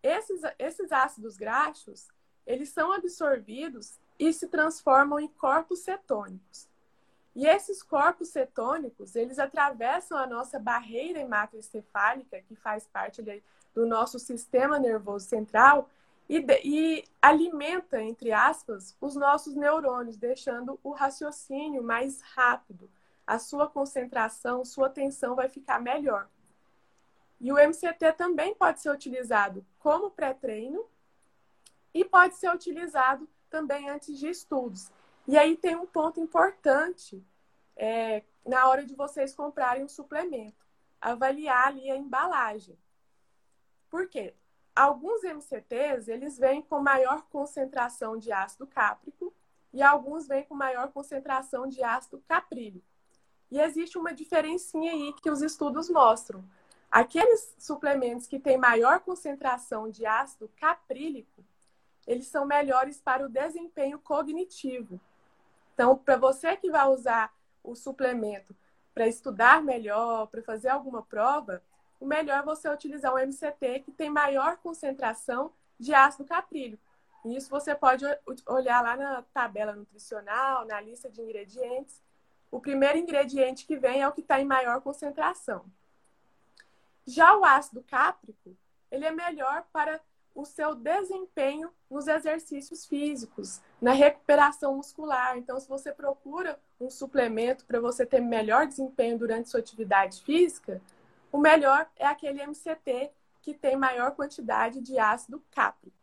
Esses, esses ácidos graxos, eles são absorvidos e se transformam em corpos cetônicos. E esses corpos cetônicos, eles atravessam a nossa barreira hematoencefálica, que faz parte do nosso sistema nervoso central, e, e, alimenta, entre aspas, os nossos neurônios, deixando o raciocínio mais rápido. A sua concentração, sua atenção vai ficar melhor. E o MCT também pode ser utilizado como pré-treino e pode ser utilizado também antes de estudos. E aí tem um ponto importante é, na hora de vocês comprarem um suplemento. Avaliar ali a embalagem. Por quê? Alguns MCTs, eles vêm com maior concentração de ácido cáprico e alguns vêm com maior concentração de ácido caprílico. E existe uma diferencinha aí que os estudos mostram. Aqueles suplementos que têm maior concentração de ácido caprílico, eles são melhores para o desempenho cognitivo. Então, para você que vai usar o suplemento para estudar melhor, para fazer alguma prova, o melhor é você utilizar um MCT que tem maior concentração de ácido caprílico. E isso você pode olhar lá na tabela nutricional, na lista de ingredientes. O primeiro ingrediente que vem é o que está em maior concentração. Já o ácido cáprico, ele é melhor para o seu desempenho nos exercícios físicos, na recuperação muscular. Então, se você procura um suplemento para você ter melhor desempenho durante sua atividade física, o melhor é aquele MCT que tem maior quantidade de ácido cáprico.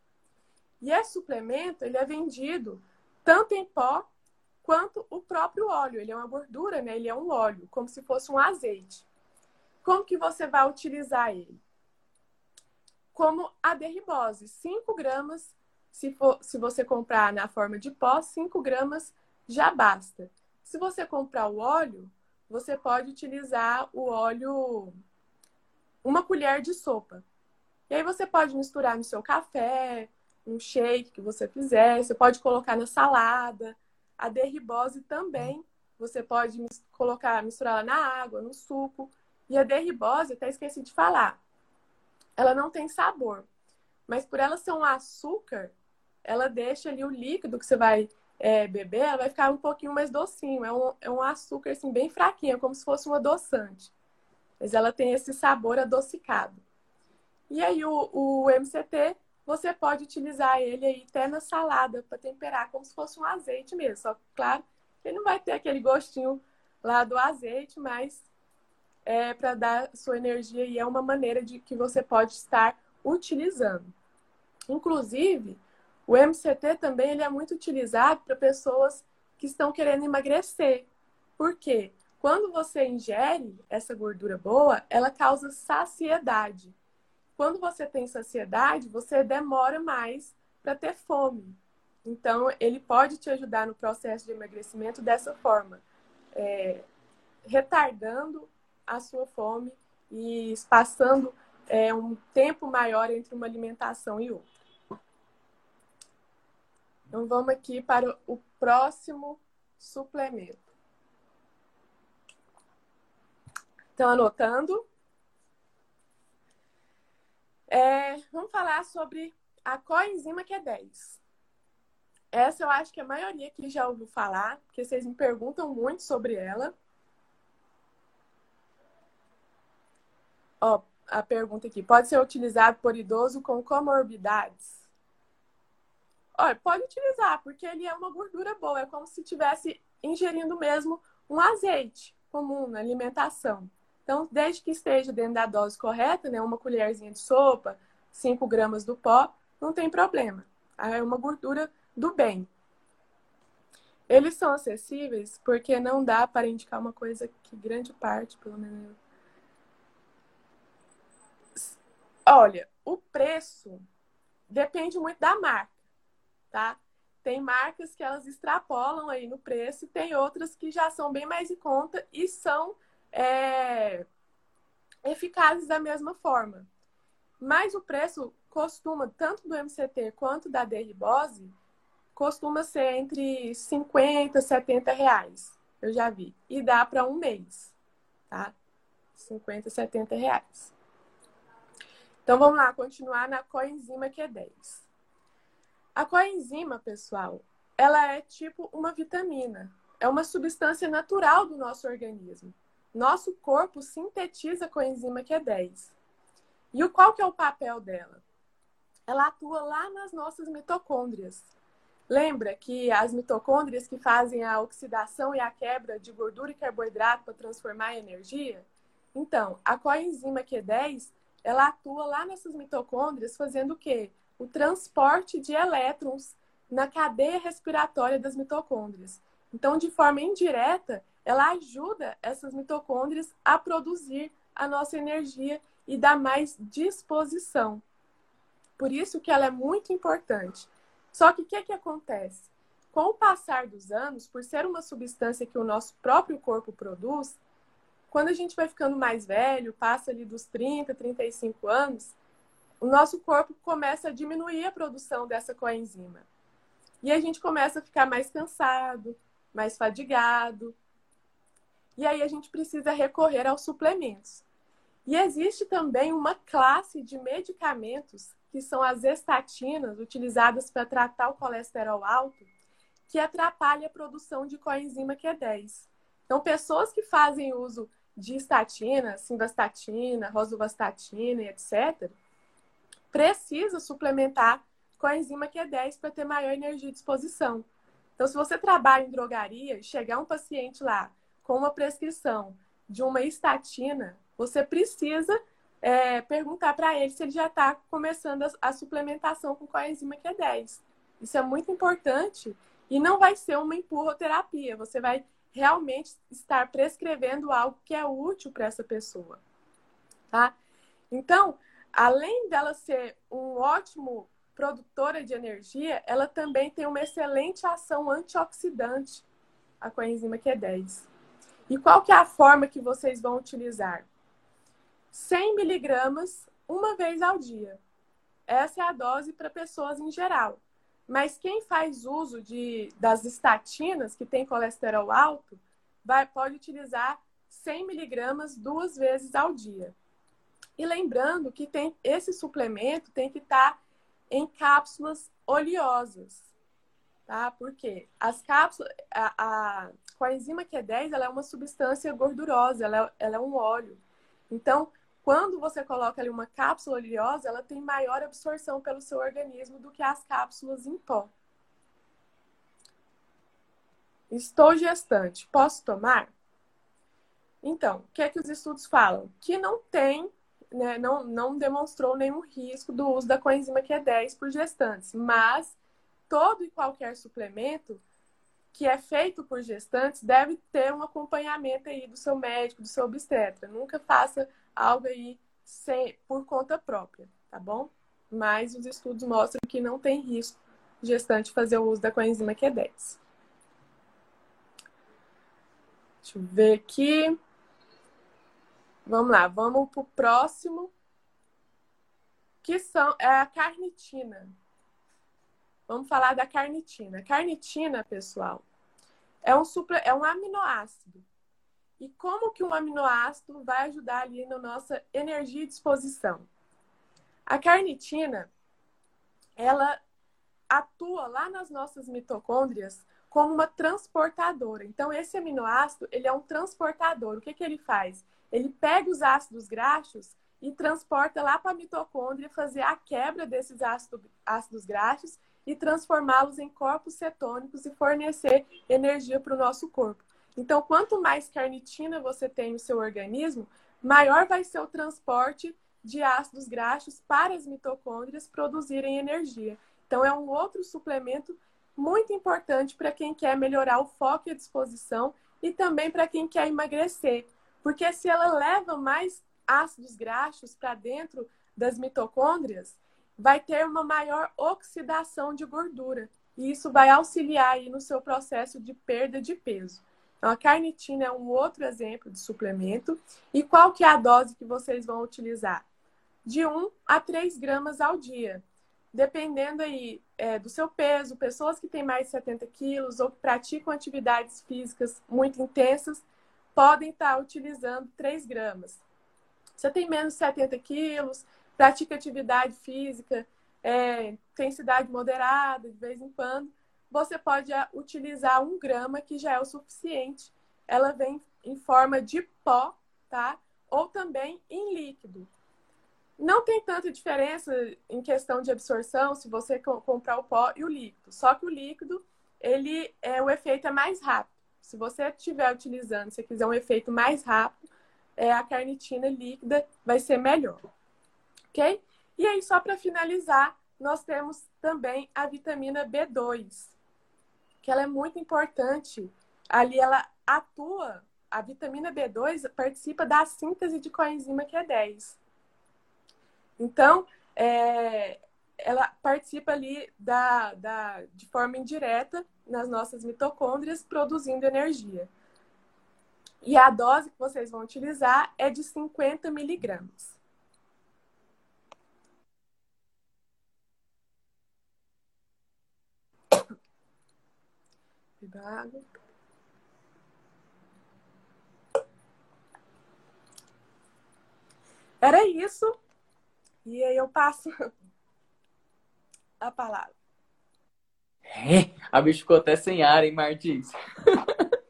E esse suplemento, ele é vendido tanto em pó quanto o próprio óleo. Ele é uma gordura, né? Ele é um óleo, como se fosse um azeite. Como que você vai utilizar ele? Como a derribose, 5 gramas, se, for, se você comprar na forma de pó, 5 gramas já basta. Se você comprar o óleo, você pode utilizar o óleo, uma colher de sopa. E aí você pode misturar no seu café, um shake que você fizer, você pode colocar na salada. A derribose também, você pode colocar, misturar ela na água, no suco. E a derribose, até esqueci de falar, ela não tem sabor. Mas por ela ser um açúcar, ela deixa ali o líquido que você vai é, beber, ela vai ficar um pouquinho mais docinho. É um, é um açúcar assim, bem fraquinho, como se fosse um adoçante. Mas ela tem esse sabor adocicado. E aí o, o MCT, você pode utilizar ele aí até na salada para temperar, como se fosse um azeite mesmo. Só que, claro, ele não vai ter aquele gostinho lá do azeite, mas é, para dar sua energia e é uma maneira de que você pode estar utilizando. Inclusive, O MCT também ele é muito utilizado para pessoas que estão querendo emagrecer. Por quê? Quando você ingere essa gordura boa, ela causa saciedade. Quando você tem saciedade, você demora mais para ter fome. Então, ele pode te ajudar no processo de emagrecimento dessa forma, é, retardando a sua fome e passando é, um tempo maior entre uma alimentação e outra. Então, vamos aqui para o próximo suplemento. Estão anotando? É, vamos falar sobre a coenzima Q10. Essa eu acho que a maioria aqui já ouviu falar, porque vocês me perguntam muito sobre ela. Ó, a pergunta aqui: pode ser utilizado por idoso com comorbidades? Olha, pode utilizar, porque ele é uma gordura boa, é como se estivesse ingerindo mesmo um azeite comum na alimentação. Então, desde que esteja dentro da dose correta, né, uma colherzinha de sopa, 5 gramas do pó, não tem problema. É uma gordura do bem. Eles são acessíveis porque não dá para indicar uma coisa que grande parte, pelo menos. Olha, o preço depende muito da marca, tá? Tem marcas que elas extrapolam aí no preço, tem outras que já são bem mais em conta e são é, eficazes da mesma forma. Mas o preço costuma, tanto do MCT quanto da derribose, costuma ser entre 50 e 70 reais. Eu já vi. E dá para um mês, tá? 50, 70 reais. Então vamos lá, continuar na coenzima Q10. A coenzima, pessoal, ela é tipo uma vitamina. É uma substância natural do nosso organismo. Nosso corpo sintetiza a coenzima Q10. E o qual que é o papel dela? Ela atua lá nas nossas mitocôndrias. Lembra que as mitocôndrias que fazem a oxidação e a quebra de gordura e carboidrato para transformar em energia? Então, a coenzima Q10, ela atua lá nessas mitocôndrias fazendo o quê? O transporte de elétrons na cadeia respiratória das mitocôndrias. Então, de forma indireta, ela ajuda essas mitocôndrias a produzir a nossa energia e dá mais disposição. Por isso que ela é muito importante. Só que o que, que acontece? Com o passar dos anos, por ser uma substância que o nosso próprio corpo produz, quando a gente vai ficando mais velho, passa ali dos 30, 35 anos, o nosso corpo começa a diminuir a produção dessa coenzima. E a gente começa a ficar mais cansado, mais fadigado, e aí a gente precisa recorrer aos suplementos. E existe também uma classe de medicamentos, que são as estatinas, utilizadas para tratar o colesterol alto, que atrapalha a produção de coenzima Q10. Então, pessoas que fazem uso de estatina, simvastatina, rosuvastatina etc., precisa suplementar coenzima Q10 para ter maior energia e disposição. Então, se você trabalha em drogaria e chegar um paciente lá com uma prescrição de uma estatina, você precisa é, perguntar para ele se ele já está começando a, a, suplementação com coenzima Q10. Isso é muito importante e não vai ser uma empurroterapia. Você vai realmente estar prescrevendo algo que é útil para essa pessoa, tá? Então, além dela ser um ótimo produtora de energia, ela também tem uma excelente ação antioxidante, a coenzima Q10. E qual que é a forma que vocês vão utilizar? 100 miligramas uma vez ao dia. Essa é a dose para pessoas em geral. Mas quem faz uso de, das estatinas, que tem colesterol alto, vai, pode utilizar 100 miligramas duas vezes ao dia. E lembrando que tem, esse suplemento tem que estar tá em cápsulas oleosas tá? Porque as cápsulas, a, a coenzima Q10, ela é uma substância gordurosa, ela é, ela é um óleo. Então, quando você coloca ali uma cápsula oleosa, ela tem maior absorção pelo seu organismo do que as cápsulas em pó. Estou gestante, posso tomar? Então, o que é que os estudos falam? Que não tem, né, não, não demonstrou nenhum risco do uso da coenzima Q10 por gestantes, mas todo e qualquer suplemento que é feito por gestantes deve ter um acompanhamento aí do seu médico, do seu obstetra. Nunca faça algo aí sem, por conta própria, tá bom? Mas os estudos mostram que não tem risco gestante fazer o uso da coenzima Q10. Deixa eu ver aqui. Vamos lá, vamos para o próximo, que são, é a carnitina. Vamos falar da carnitina. Carnitina, pessoal, é um, super, é um aminoácido. E como que um aminoácido vai ajudar ali na nossa energia e disposição? A carnitina, ela atua lá nas nossas mitocôndrias como uma transportadora. Então, esse aminoácido, ele é um transportador. O que, que ele faz? Ele pega os ácidos graxos e transporta lá para a mitocôndria fazer a quebra desses ácido, ácidos graxos e transformá-los em corpos cetônicos e fornecer energia para o nosso corpo. Então, quanto mais carnitina você tem no seu organismo, maior vai ser o transporte de ácidos graxos para as mitocôndrias produzirem energia. Então, é um outro suplemento muito importante para quem quer melhorar o foco e a disposição e também para quem quer emagrecer. Porque se ela leva mais ácidos graxos para dentro das mitocôndrias, vai ter uma maior oxidação de gordura. E isso vai auxiliar aí no seu processo de perda de peso. Então, a carnitina é um outro exemplo de suplemento. E qual que é a dose que vocês vão utilizar? De 1 a 3 gramas ao dia. Dependendo aí é, do seu peso, pessoas que têm mais de 70 quilos ou que praticam atividades físicas muito intensas, podem estar utilizando 3 gramas. Você tem menos de 70 quilos, pratica atividade física, é, intensidade moderada, de vez em quando, você pode é, utilizar um grama, que já é o suficiente. Ela vem em forma de pó, tá? Ou também em líquido. Não tem tanta diferença em questão de absorção se você comprar o pó e o líquido. Só que o líquido, ele é o efeito é mais rápido. Se você estiver utilizando, se quiser um efeito mais rápido, é, a carnitina líquida vai ser melhor ok? E aí, só para finalizar, nós temos também a vitamina B2, que ela é muito importante. Ali ela atua, a vitamina B2 participa da síntese de coenzima Q10. Então, é, ela participa ali da, da, de forma indireta nas nossas mitocôndrias, produzindo energia. E a dose que vocês vão utilizar é de 50 miligramas. Água. Era isso. E aí eu passo a palavra. É, a bicha ficou até sem ar, hein, Martins?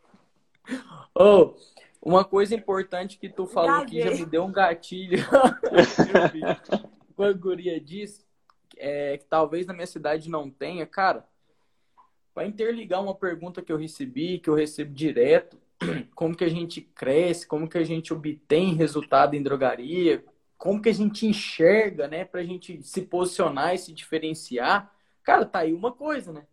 oh, uma coisa importante que tu falou aqui já me deu um gatilho. Quando a guria disse é, que talvez na minha cidade não tenha, cara, para interligar uma pergunta que eu recebi, que eu recebo direto, como que a gente cresce, como que a gente obtém resultado em drogaria, como que a gente enxerga, né, para a gente se posicionar e se diferenciar. Cara, tá aí uma coisa, né?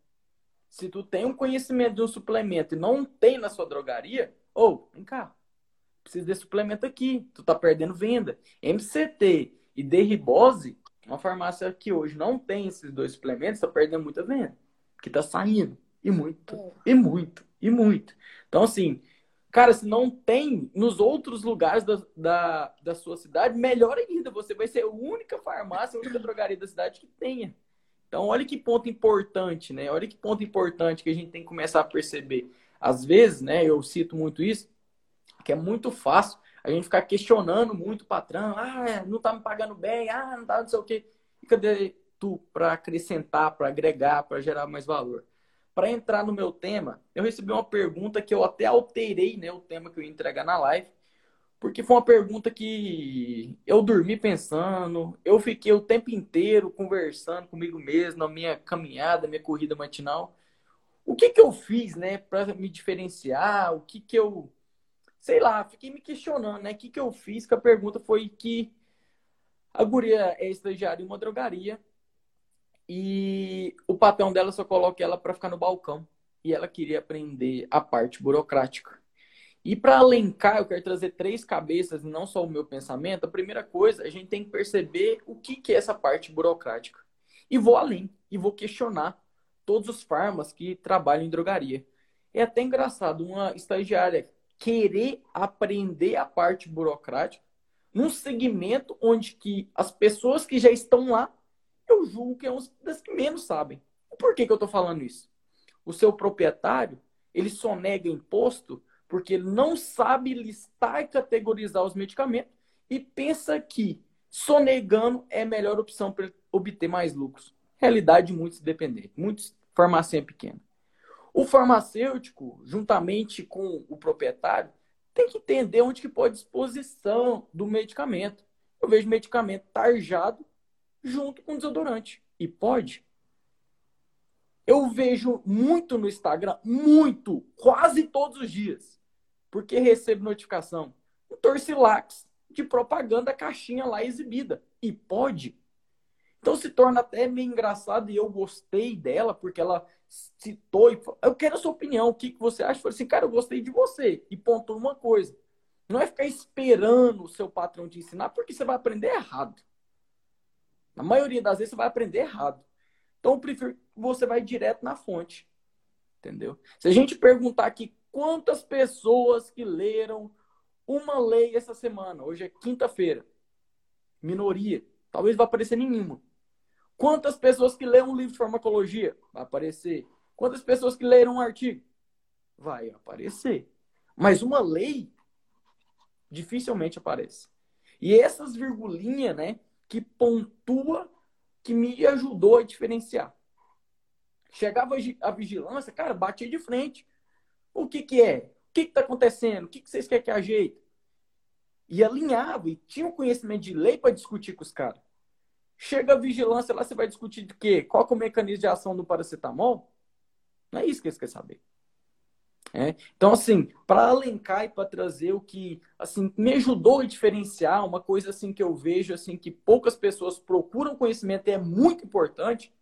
Se tu tem um conhecimento de um suplemento e não tem na sua drogaria, ou, oh, vem cá, precisa desse suplemento aqui, tu tá perdendo venda. MCT e derribose, uma farmácia que hoje não tem esses dois suplementos, tá perdendo muita venda que tá saindo. E muito, é. e muito, e muito. Então, assim, cara, se não tem nos outros lugares da, da, da sua cidade, melhor ainda. Você vai ser a única farmácia, a única drogaria da cidade que tenha. Então, olha que ponto importante, né? Olha que ponto importante que a gente tem que começar a perceber. Às vezes, né, eu cito muito isso, que é muito fácil a gente ficar questionando muito o patrão. Ah, não tá me pagando bem, ah, não tá não sei o quê. E cadê tu para acrescentar, para agregar, para gerar mais valor. Para entrar no meu tema, eu recebi uma pergunta que eu até alterei, né, o tema que eu ia entregar na live, porque foi uma pergunta que eu dormi pensando, eu fiquei o tempo inteiro conversando comigo mesmo na minha caminhada, minha corrida matinal. O que que eu fiz, né, para me diferenciar? O que que eu sei lá, fiquei me questionando, né? O que que eu fiz? Que a pergunta foi que a guria é estagiária em uma drogaria e o patrão dela só coloca ela para ficar no balcão. E ela queria aprender a parte burocrática. E para alencar, eu quero trazer três cabeças, não só o meu pensamento. A primeira coisa, a gente tem que perceber o que, que é essa parte burocrática. E vou além, e vou questionar todos os farmas que trabalham em drogaria. É até engraçado uma estagiária querer aprender a parte burocrática num segmento onde que as pessoas que já estão lá, eu julgo que é uma das que menos sabem. Por que, que eu estou falando isso? O seu proprietário, ele só nega imposto porque ele não sabe listar e categorizar os medicamentos e pensa que sonegando é a melhor opção para obter mais lucros. Realidade muitos dependentes, muitos farmacêuticos pequenos. O farmacêutico, juntamente com o proprietário, tem que entender onde que pode disposição do medicamento. Eu vejo medicamento tarjado junto com desodorante. E pode. Eu vejo muito no Instagram, muito, quase todos os dias porque recebo notificação. Um Torcilax de propaganda caixinha lá exibida. E pode. Então se torna até meio engraçado e eu gostei dela, porque ela citou e falou, eu quero a sua opinião, o que, que você acha? Eu falei assim, cara, eu gostei de você. E pontou uma coisa. Não é ficar esperando o seu patrão te ensinar, porque você vai aprender errado. Na maioria das vezes você vai aprender errado. Então eu prefiro que você vai direto na fonte. Entendeu? Se a gente perguntar aqui quantas pessoas que leram uma lei essa semana. Hoje é quinta-feira. Minoria. Talvez vá aparecer nenhuma. Quantas pessoas que leram um livro de farmacologia? Vai aparecer. Quantas pessoas que leram um artigo? Vai aparecer. Mas uma lei dificilmente aparece. E essas virgulinhas, né, que pontua, que me ajudou a diferenciar. Chegava a vigilância, cara, batia de frente. O que, que é? O que está acontecendo? O que, que vocês querem que ajeite? E alinhava e tinha um conhecimento de lei para discutir com os caras. Chega a vigilância lá, você vai discutir de quê? Qual é o mecanismo de ação do paracetamol? Não é isso que eles querem saber. É? Então, assim, para alencar e para trazer o que assim me ajudou a diferenciar, uma coisa assim que eu vejo assim que poucas pessoas procuram conhecimento e é muito importante,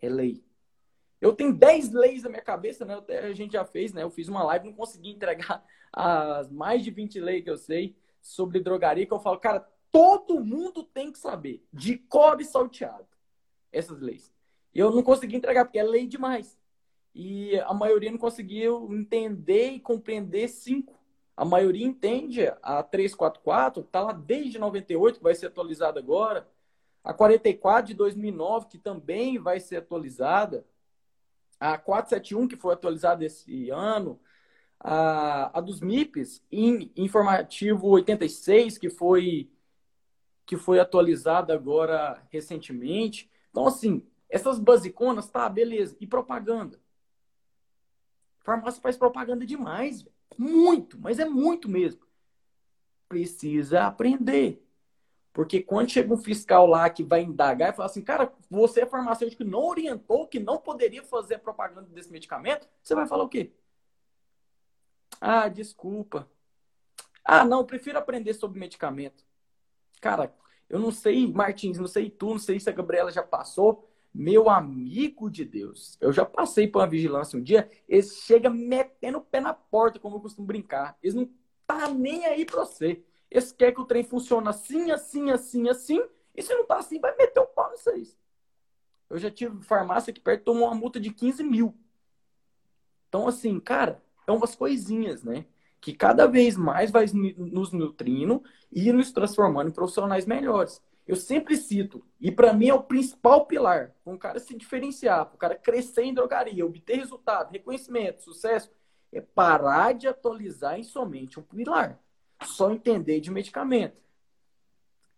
é lei. Eu tenho 10 leis na minha cabeça, né? A gente já fez, né? Eu fiz uma live, não consegui entregar as mais de 20 leis que eu sei sobre drogaria, que eu falo, cara, todo mundo tem que saber, de cobre salteado, essas leis. E eu não consegui entregar, porque é lei demais. E a maioria não conseguiu entender e compreender cinco. A maioria entende a 344, que está lá desde 98, que vai ser atualizada agora. A 44 de 2009, que também vai ser atualizada a 471, que foi atualizada esse ano, a, a dos MIPs, em informativo 86, que foi, que foi atualizada agora recentemente. Então, assim, essas basiconas, tá, beleza. E propaganda? Farmácia faz propaganda demais, muito, mas é muito mesmo. Precisa aprender. Porque quando chega um fiscal lá que vai indagar e fala assim, cara, você é farmacêutico que não orientou que não poderia fazer propaganda desse medicamento, você vai falar o quê? Ah, desculpa. Ah, não, prefiro aprender sobre medicamento. Cara, eu não sei, Martins, não sei tu, não sei se a Gabriela já passou. Meu amigo de Deus, eu já passei por uma vigilância um dia, eles chegam metendo o pé na porta, como eu costumo brincar. Eles não tá nem aí pra você. Eles querem que o trem funcione assim, assim, assim, assim. E se não tá assim, vai meter o pau nisso aí. Eu já tive farmácia aqui perto tomou uma multa de 15 mil. Então, assim, cara, é umas coisinhas, né? Que cada vez mais vai nos nutrindo e nos transformando em profissionais melhores. Eu sempre cito, e para mim é o principal pilar, um cara se diferenciar, o cara crescer em drogaria, obter resultado, reconhecimento, sucesso, é parar de atualizar em somente um pilar só entender de medicamento.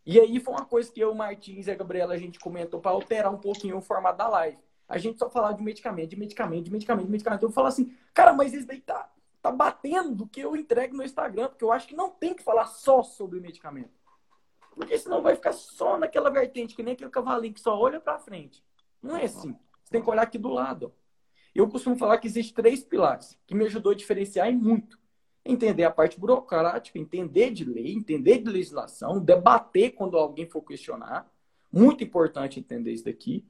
E aí foi uma coisa que eu, Martins e a Gabriela, a gente comentou para alterar um pouquinho o formato da live. A gente só falava de medicamento, de medicamento, de medicamento, de medicamento. Eu falo assim, cara, mas isso daí tá, tá batendo do que eu entrego no Instagram, porque eu acho que não tem que falar só sobre medicamento. Porque senão vai ficar só naquela vertente, que nem aquele cavalinho que só olha para frente. Não é assim. Você tem que olhar aqui do lado. Eu costumo falar que existem três pilares que me ajudou a diferenciar e muito entender a parte burocrática, entender de lei, entender de legislação, debater quando alguém for questionar. Muito importante entender isso daqui.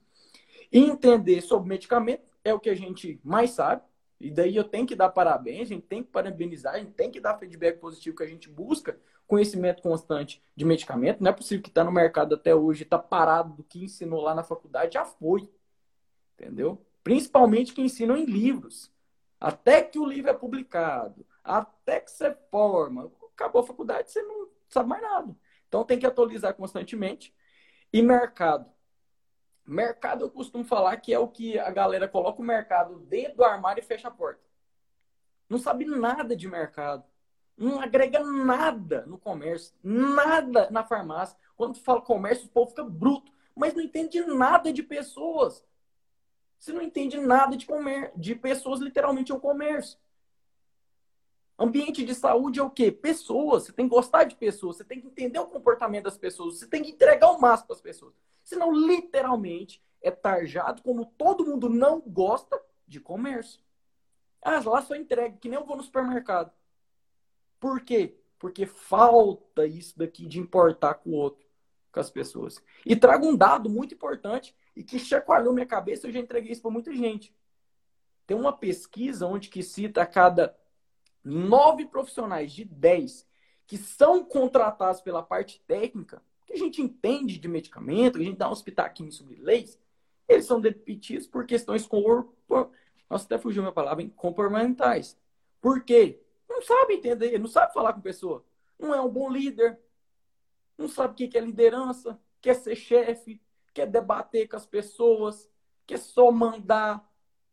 E entender sobre medicamento é o que a gente mais sabe. E daí eu tenho que dar parabéns, a gente tem que parabenizar, a gente tem que dar feedback positivo que a gente busca conhecimento constante de medicamento. Não é possível que está no mercado até hoje, está parado do que ensinou lá na faculdade, já foi. Entendeu? Principalmente que ensinam em livros. Até que o livro é publicado, até que você forma, acabou a faculdade, você não sabe mais nada. Então tem que atualizar constantemente. E mercado. Mercado eu costumo falar que é o que a galera coloca o mercado dentro do armário e fecha a porta. Não sabe nada de mercado. Não agrega nada no comércio, nada na farmácia. Quando fala comércio, o povo fica bruto, mas não entende nada de pessoas. Você não entende nada de comércio, de pessoas, literalmente é um comércio. Ambiente de saúde é o quê? Pessoas. Você tem que gostar de pessoas, você tem que entender o comportamento das pessoas, você tem que entregar o máximo para as pessoas. Senão, literalmente, é tarjado como todo mundo não gosta de comércio. Ah, lá só entrega, que nem eu vou no supermercado. Por quê? Porque falta isso daqui de importar com o outro, com as pessoas. E trago um dado muito importante e que chacoalhou minha cabeça, eu já entreguei isso para muita gente. Tem uma pesquisa onde que cita a cada nove profissionais de dez que são contratados pela parte técnica, que a gente entende de medicamento, que a gente dá um hospitaquinho sobre leis, eles são demitidos por questões corpor... Nossa, até fugiu minha palavra, hein? comportamentais. Por quê? Não sabe entender, não sabe falar com pessoa. Não é um bom líder. Não sabe o que é liderança, quer ser chefe, quer debater com as pessoas, quer só mandar,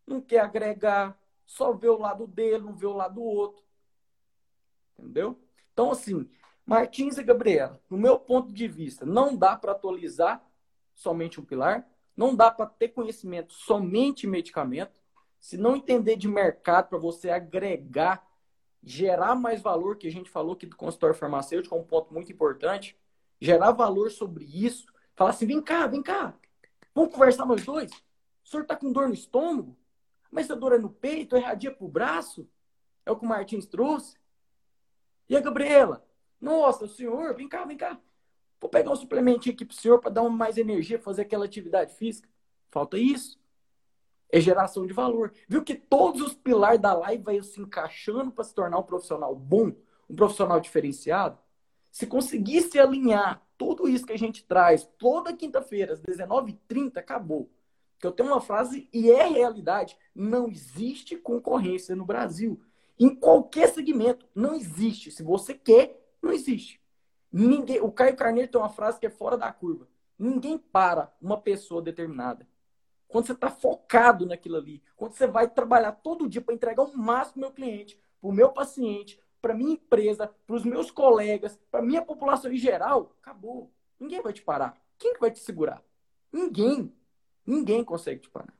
não quer agregar, só vê o lado dele, não vê o lado do outro. Entendeu? Então, assim, Martins e Gabriela, no meu ponto de vista, não dá para atualizar somente um pilar, não dá para ter conhecimento somente medicamento, se não entender de mercado para você agregar, gerar mais valor, que a gente falou aqui do consultório farmacêutico, é um ponto muito importante, gerar valor sobre isso, falar assim, vem cá, vem cá, vamos conversar nós dois, o senhor está com dor no estômago? Mas a dor é no peito, irradia para o braço? É o que o Martins trouxe? E a Gabriela? Nossa, senhor, vem cá, vem cá. Vou pegar um suplementinho aqui pro senhor para dar mais energia, fazer aquela atividade física. Falta isso. É geração de valor. Viu que todos os pilares da live vão se encaixando para se tornar um profissional bom, um profissional diferenciado? Se conseguisse alinhar tudo isso que a gente traz toda quinta-feira, às 19h30, acabou. Que eu tenho uma frase e é realidade: não existe concorrência no Brasil. Em qualquer segmento, não existe. Se você quer, não existe. Ninguém, o Caio Carneiro tem uma frase que é fora da curva. Ninguém para uma pessoa determinada. Quando você está focado naquilo ali, quando você vai trabalhar todo dia para entregar o máximo para o meu cliente, para o meu paciente, para minha empresa, para os meus colegas, para minha população em geral, acabou. Ninguém vai te parar. Quem que vai te segurar? Ninguém. Ninguém consegue te parar.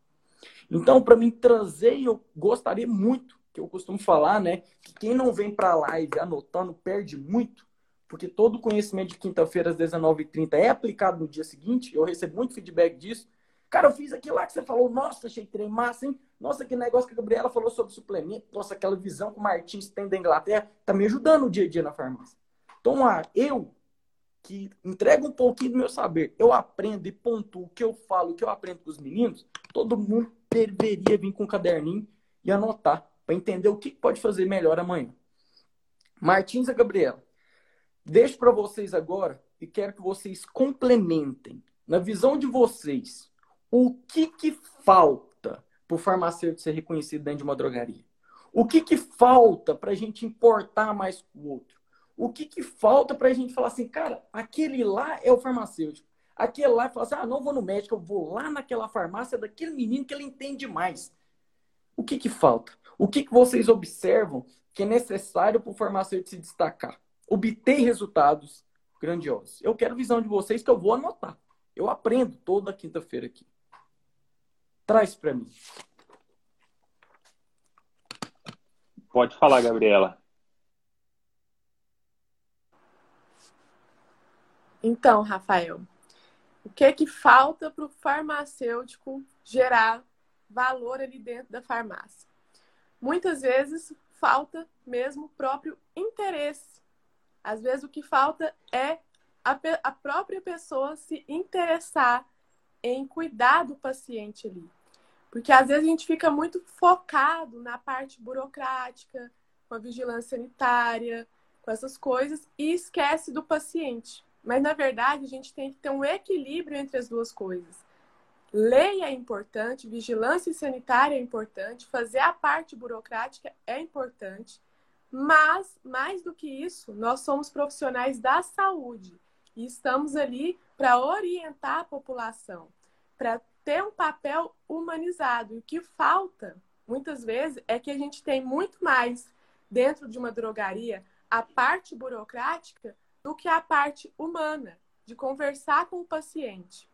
Então, para mim trazer, eu gostaria muito, que eu costumo falar, né, que quem não vem para a live anotando perde muito, porque todo o conhecimento de quinta-feira às 19h30 é aplicado no dia seguinte. Eu recebo muito feedback disso. Cara, eu fiz aquilo lá que você falou, nossa, achei trem massa, hein? Nossa, que negócio que a Gabriela falou sobre suplemento, nossa, aquela visão que o Martins tem da Inglaterra, tá me ajudando no dia a dia na farmácia. Então, lá, eu que entrego um pouquinho do meu saber, eu aprendo e pontuo o que eu falo, o que eu aprendo com os meninos, todo mundo deveria vir com um caderninho e anotar, para entender o que pode fazer melhor amanhã. Martins e Gabriela, deixo para vocês agora e quero que vocês complementem, na visão de vocês, o que, que falta para o farmacêutico ser reconhecido dentro de uma drogaria? O que, que falta para a gente importar mais o outro? O que, que falta para a gente falar assim, cara, aquele lá é o farmacêutico. Aquele lá fala assim, ah, não vou no médico, eu vou lá naquela farmácia daquele menino que ele entende mais. O que, que falta? O que, que vocês observam que é necessário para o farmacêutico se destacar? Obter resultados grandiosos. Eu quero visão de vocês que eu vou anotar. Eu aprendo toda quinta-feira aqui. Traz para mim. Pode falar, Gabriela. Então, Rafael, o que é que falta para o farmacêutico gerar valor ali dentro da farmácia? Muitas vezes falta mesmo o próprio interesse. Às vezes o que falta é a, a própria pessoa se interessar em cuidar do paciente ali. Porque às vezes a gente fica muito focado na parte burocrática, com a vigilância sanitária, com essas coisas, e esquece do paciente. Mas na verdade a gente tem que ter um equilíbrio entre as duas coisas. Lei é importante, vigilância sanitária é importante, fazer a parte burocrática é importante, mas mais do que isso, nós somos profissionais da saúde e estamos ali para orientar a população, para ter um papel humanizado. E o que falta, muitas vezes, é que a gente tem muito mais dentro de uma drogaria a parte burocrática do que a parte humana, de conversar com o paciente.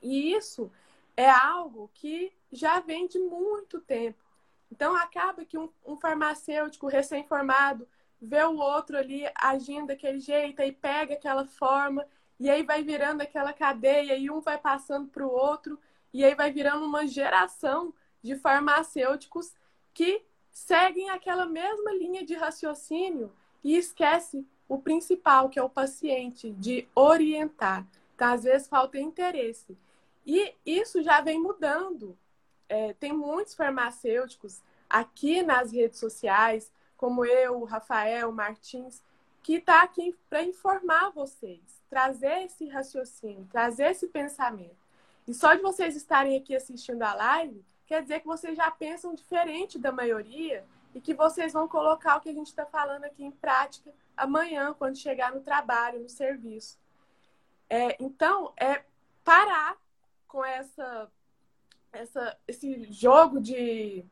E isso é algo que já vem de muito tempo. Então, acaba que um, um farmacêutico recém-formado vê o outro ali agindo daquele jeito e pega aquela forma, e aí vai virando aquela cadeia, e um vai passando para o outro, e aí vai virando uma geração de farmacêuticos que seguem aquela mesma linha de raciocínio e esquece o principal, que é o paciente, de orientar. Então, às vezes, falta interesse. E isso já vem mudando. É, tem muitos farmacêuticos aqui nas redes sociais, como eu, o Rafael, o Martins, que está aqui para informar vocês, trazer esse raciocínio, trazer esse pensamento. E só de vocês estarem aqui assistindo a live, quer dizer que vocês já pensam diferente da maioria e que vocês vão colocar o que a gente está falando aqui em prática amanhã, quando chegar no trabalho, no serviço. É, então, é parar com essa, essa, esse jogo de.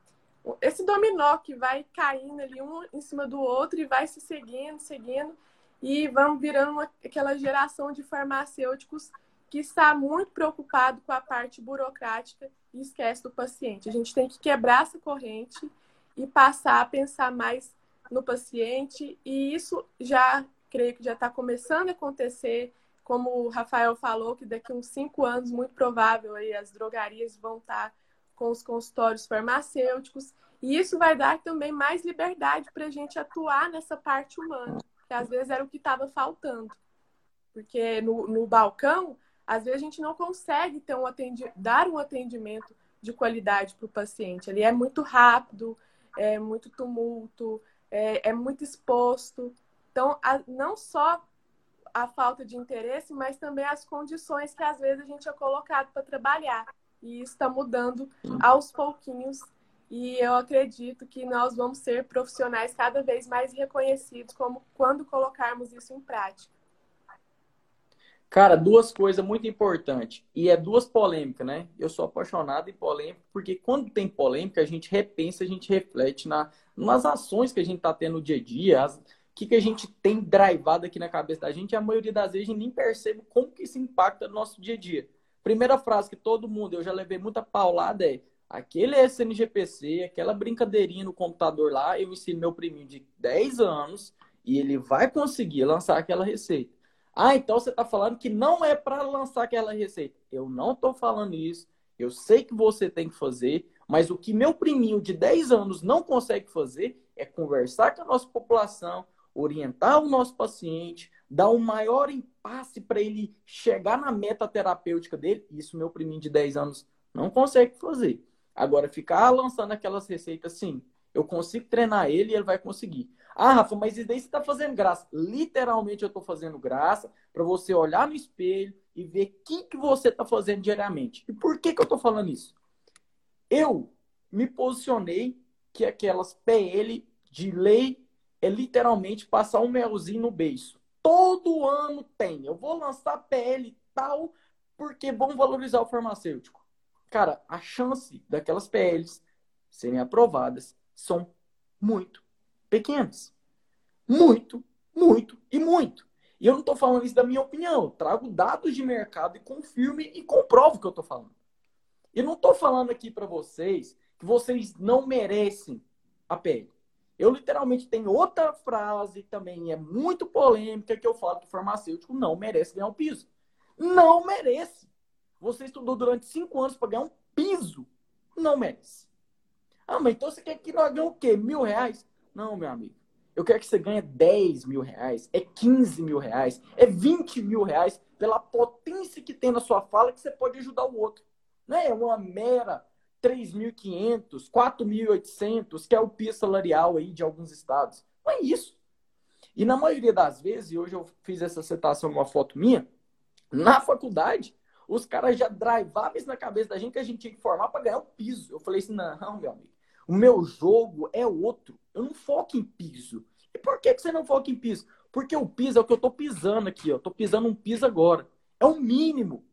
Esse dominó que vai caindo ali um em cima do outro e vai se seguindo, seguindo, e vamos virando uma, aquela geração de farmacêuticos que está muito preocupado com a parte burocrática e esquece do paciente. A gente tem que quebrar essa corrente e passar a pensar mais no paciente, e isso já creio que já está começando a acontecer, como o Rafael falou, que daqui uns cinco anos, muito provável, aí, as drogarias vão estar tá com os consultórios farmacêuticos, e isso vai dar também mais liberdade para a gente atuar nessa parte humana, que às vezes era o que estava faltando. Porque no, no balcão, às vezes a gente não consegue ter um dar um atendimento de qualidade para o paciente. Ele é muito rápido, é muito tumulto, é, é muito exposto. Então, a, não só a falta de interesse, mas também as condições que às vezes a gente é colocado para trabalhar. E isso está mudando aos pouquinhos. E eu acredito que nós vamos ser profissionais cada vez mais reconhecidos como quando colocarmos isso em prática. Cara, duas coisas muito importantes. E é duas polêmicas, né? Eu sou apaixonado em polêmica, porque quando tem polêmica, a gente repensa, a gente reflete na, nas ações que a gente tá tendo no dia a dia, o que, que a gente tem drivado aqui na cabeça da gente, e a maioria das vezes a gente nem percebe como que isso impacta no nosso dia a dia. Primeira frase que todo mundo, eu já levei muita paulada, é aquele SNGPC, aquela brincadeirinha no computador lá, eu ensino meu priminho de 10 anos e ele vai conseguir lançar aquela receita. Ah, então você está falando que não é para lançar aquela receita. Eu não estou falando isso. Eu sei que você tem que fazer, mas o que meu priminho de 10 anos não consegue fazer é conversar com a nossa população, orientar o nosso paciente, dar um maior impasse para ele chegar na meta terapêutica dele. Isso meu priminho de 10 anos não consegue fazer. Agora, ficar lançando aquelas receitas, sim, eu consigo treinar ele e ele vai conseguir. Ah, Rafa, mas isso daí você está fazendo graça. Literalmente eu estou fazendo graça para você olhar no espelho e ver o que, que você está fazendo diariamente. E por que, que eu estou falando isso? Eu me posicionei que aquelas PL de lei é literalmente passar um melzinho no beiço. Todo ano tem. Eu vou lançar PL tal porque vão valorizar o farmacêutico. Cara, a chance daquelas PLs serem aprovadas são muito pequenas. Muito, muito e muito. E eu não estou falando isso da minha opinião. Eu trago dados de mercado e confirme e comprovo o que eu estou falando. Eu não estou falando aqui para vocês que vocês não merecem a pele. Eu literalmente tenho outra frase também, é muito polêmica, que eu falo que o farmacêutico não merece ganhar um piso. Não merece. Você estudou durante cinco anos para ganhar um piso. Não merece. Ah, mas então você quer que nós ganhemos o quê? Mil reais? Não, meu amigo. Eu quero que você ganhe 10 mil reais, é 15 mil reais, é 20 mil reais pela potência que tem na sua fala que você pode ajudar o outro. Não é uma mera 3.500, 4.800, que é o PIS salarial aí de alguns estados. Não é isso. E na maioria das vezes, e hoje eu fiz essa citação numa foto minha, na faculdade, os caras já drivavam isso na cabeça da gente que a gente tinha que formar para ganhar o piso. Eu falei assim, não, meu amigo, o meu jogo é outro. Eu não foco em piso. E por que, que você não foca em piso? Porque o piso é o que eu tô pisando aqui, ó. Tô pisando um piso agora. É o mínimo.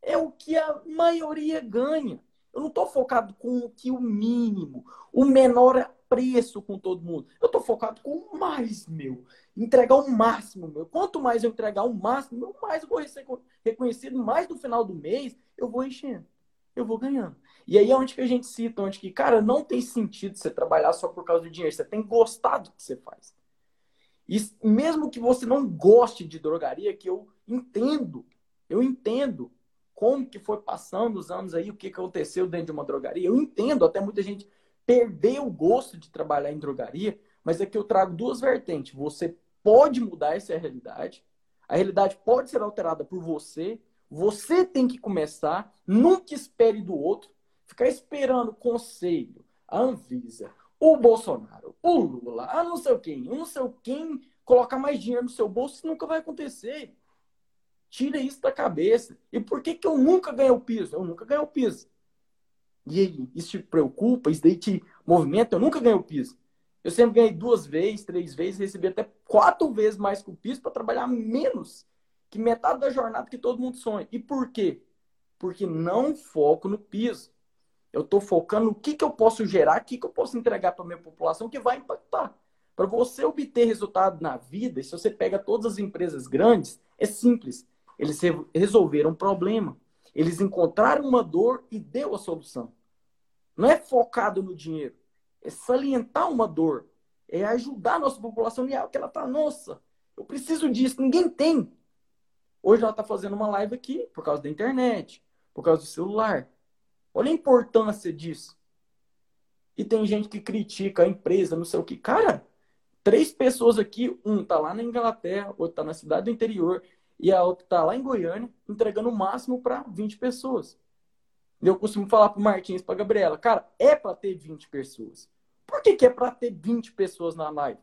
É o que a maioria ganha. Eu não tô focado com o que o mínimo, o menor preço com todo mundo. Eu tô focado com o mais meu. Entregar o máximo meu. Quanto mais eu entregar o máximo, mais eu vou ser reconhecido. Mais no final do mês, eu vou enchendo. Eu vou ganhando. E aí é onde que a gente cita, onde que, cara, não tem sentido você trabalhar só por causa do dinheiro. Você tem que gostar do que você faz. E mesmo que você não goste de drogaria, que eu entendo, eu entendo como que foi passando os anos aí, o que, que aconteceu dentro de uma drogaria. Eu entendo, até muita gente perdeu o gosto de trabalhar em drogaria, mas aqui eu trago duas vertentes. Você pode mudar essa realidade, a realidade pode ser alterada por você, você tem que começar, nunca espere do outro. Ficar esperando o conselho, a Anvisa, o Bolsonaro, o Lula, a não sei quem, não sei quem colocar mais dinheiro no seu bolso, nunca vai acontecer. Tira isso da cabeça. E por que, que eu nunca ganhei o piso? Eu nunca ganhei o piso. E aí, isso te preocupa? Isso daí te movimenta? Eu nunca ganhei o piso. Eu sempre ganhei duas vezes, três vezes, recebi até quatro vezes mais que o piso para trabalhar menos que metade da jornada que todo mundo sonha. E por quê? Porque não foco no piso. Eu estou focando no que, que eu posso gerar, o que, que eu posso entregar para a minha população que vai impactar. Para você obter resultado na vida, se você pega todas as empresas grandes, é simples. Eles resolveram um problema. Eles encontraram uma dor e deu a solução. Não é focado no dinheiro. É salientar uma dor. É ajudar a nossa população e algo que ela está, nossa, eu preciso disso, ninguém tem. Hoje ela está fazendo uma live aqui por causa da internet, por causa do celular. Olha a importância disso. E tem gente que critica a empresa, não sei o que. Cara, três pessoas aqui, um tá lá na Inglaterra, outro tá na cidade do interior, e a outra tá lá em Goiânia, entregando o máximo para 20 pessoas. Eu costumo falar pro Martins, pra Gabriela, cara, é para ter 20 pessoas. Por que, que é para ter 20 pessoas na live?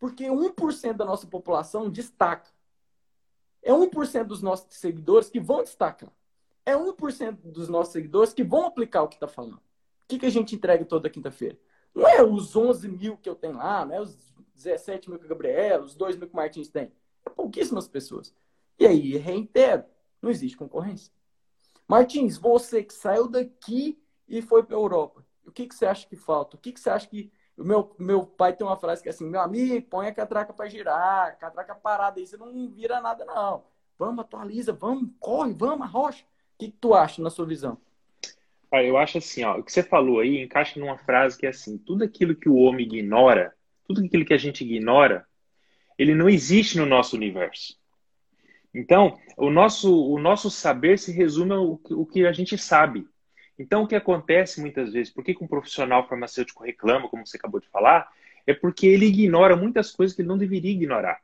Porque 1% da nossa população destaca. É 1% dos nossos seguidores que vão destacar é 1% dos nossos seguidores que vão aplicar o que está falando. O que, que a gente entrega toda quinta-feira? Não é os 11 mil que eu tenho lá, não é os 17 mil que o Gabriel, os 2 mil que o Martins tem. É pouquíssimas pessoas. E aí, reitero, não existe concorrência. Martins, você que saiu daqui e foi para a Europa, o que, que você acha que falta? O que, que você acha que. O meu, meu pai tem uma frase que é assim: meu amigo, põe a catraca para girar, catraca parada aí, você não vira nada, não. Vamos, atualiza, vamos, corre, vamos, arrocha que, que tu acha na sua visão? Eu acho assim, ó, o que você falou aí encaixa numa frase que é assim: tudo aquilo que o homem ignora, tudo aquilo que a gente ignora, ele não existe no nosso universo. Então, o nosso, o nosso saber se resume ao o que a gente sabe. Então, o que acontece muitas vezes, por que, um profissional farmacêutico reclama, como você acabou de falar, é porque ele ignora muitas coisas que ele não deveria ignorar.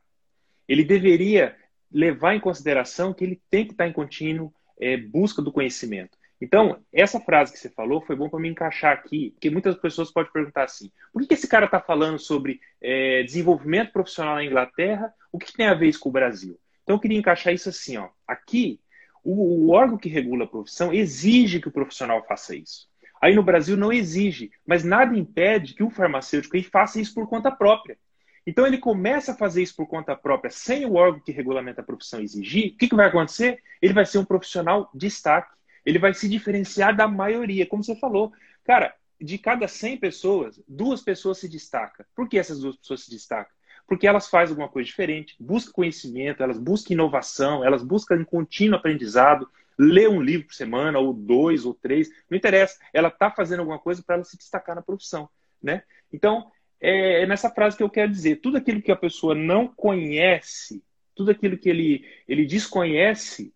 Ele deveria levar em consideração que ele tem que estar em contínuo é, busca do conhecimento. Então, essa frase que você falou foi bom para me encaixar aqui, porque muitas pessoas podem perguntar assim: por que, esse cara está falando sobre é, desenvolvimento profissional na Inglaterra? O que, que, tem a ver isso com o Brasil? Então, eu queria encaixar isso assim: ó, aqui, o, o órgão que regula a profissão exige que o profissional faça isso. Aí no Brasil não exige, mas nada impede que o farmacêutico aí faça isso por conta própria. Então ele começa a fazer isso por conta própria, sem o órgão que regulamenta a profissão exigir. O que, que vai acontecer? Ele vai ser um profissional de destaque. Ele vai se diferenciar da maioria, como você falou. Cara, de cada 100 pessoas, duas pessoas se destacam. Por que essas duas pessoas se destacam? Porque elas fazem alguma coisa diferente, buscam conhecimento, elas buscam inovação, elas buscam um contínuo aprendizado, lê um livro por semana, ou dois, ou três, não interessa. Ela está fazendo alguma coisa para ela se destacar na profissão. Né? Então, é, é nessa frase que eu quero dizer. Tudo aquilo que a pessoa não conhece, tudo aquilo que ele, ele desconhece,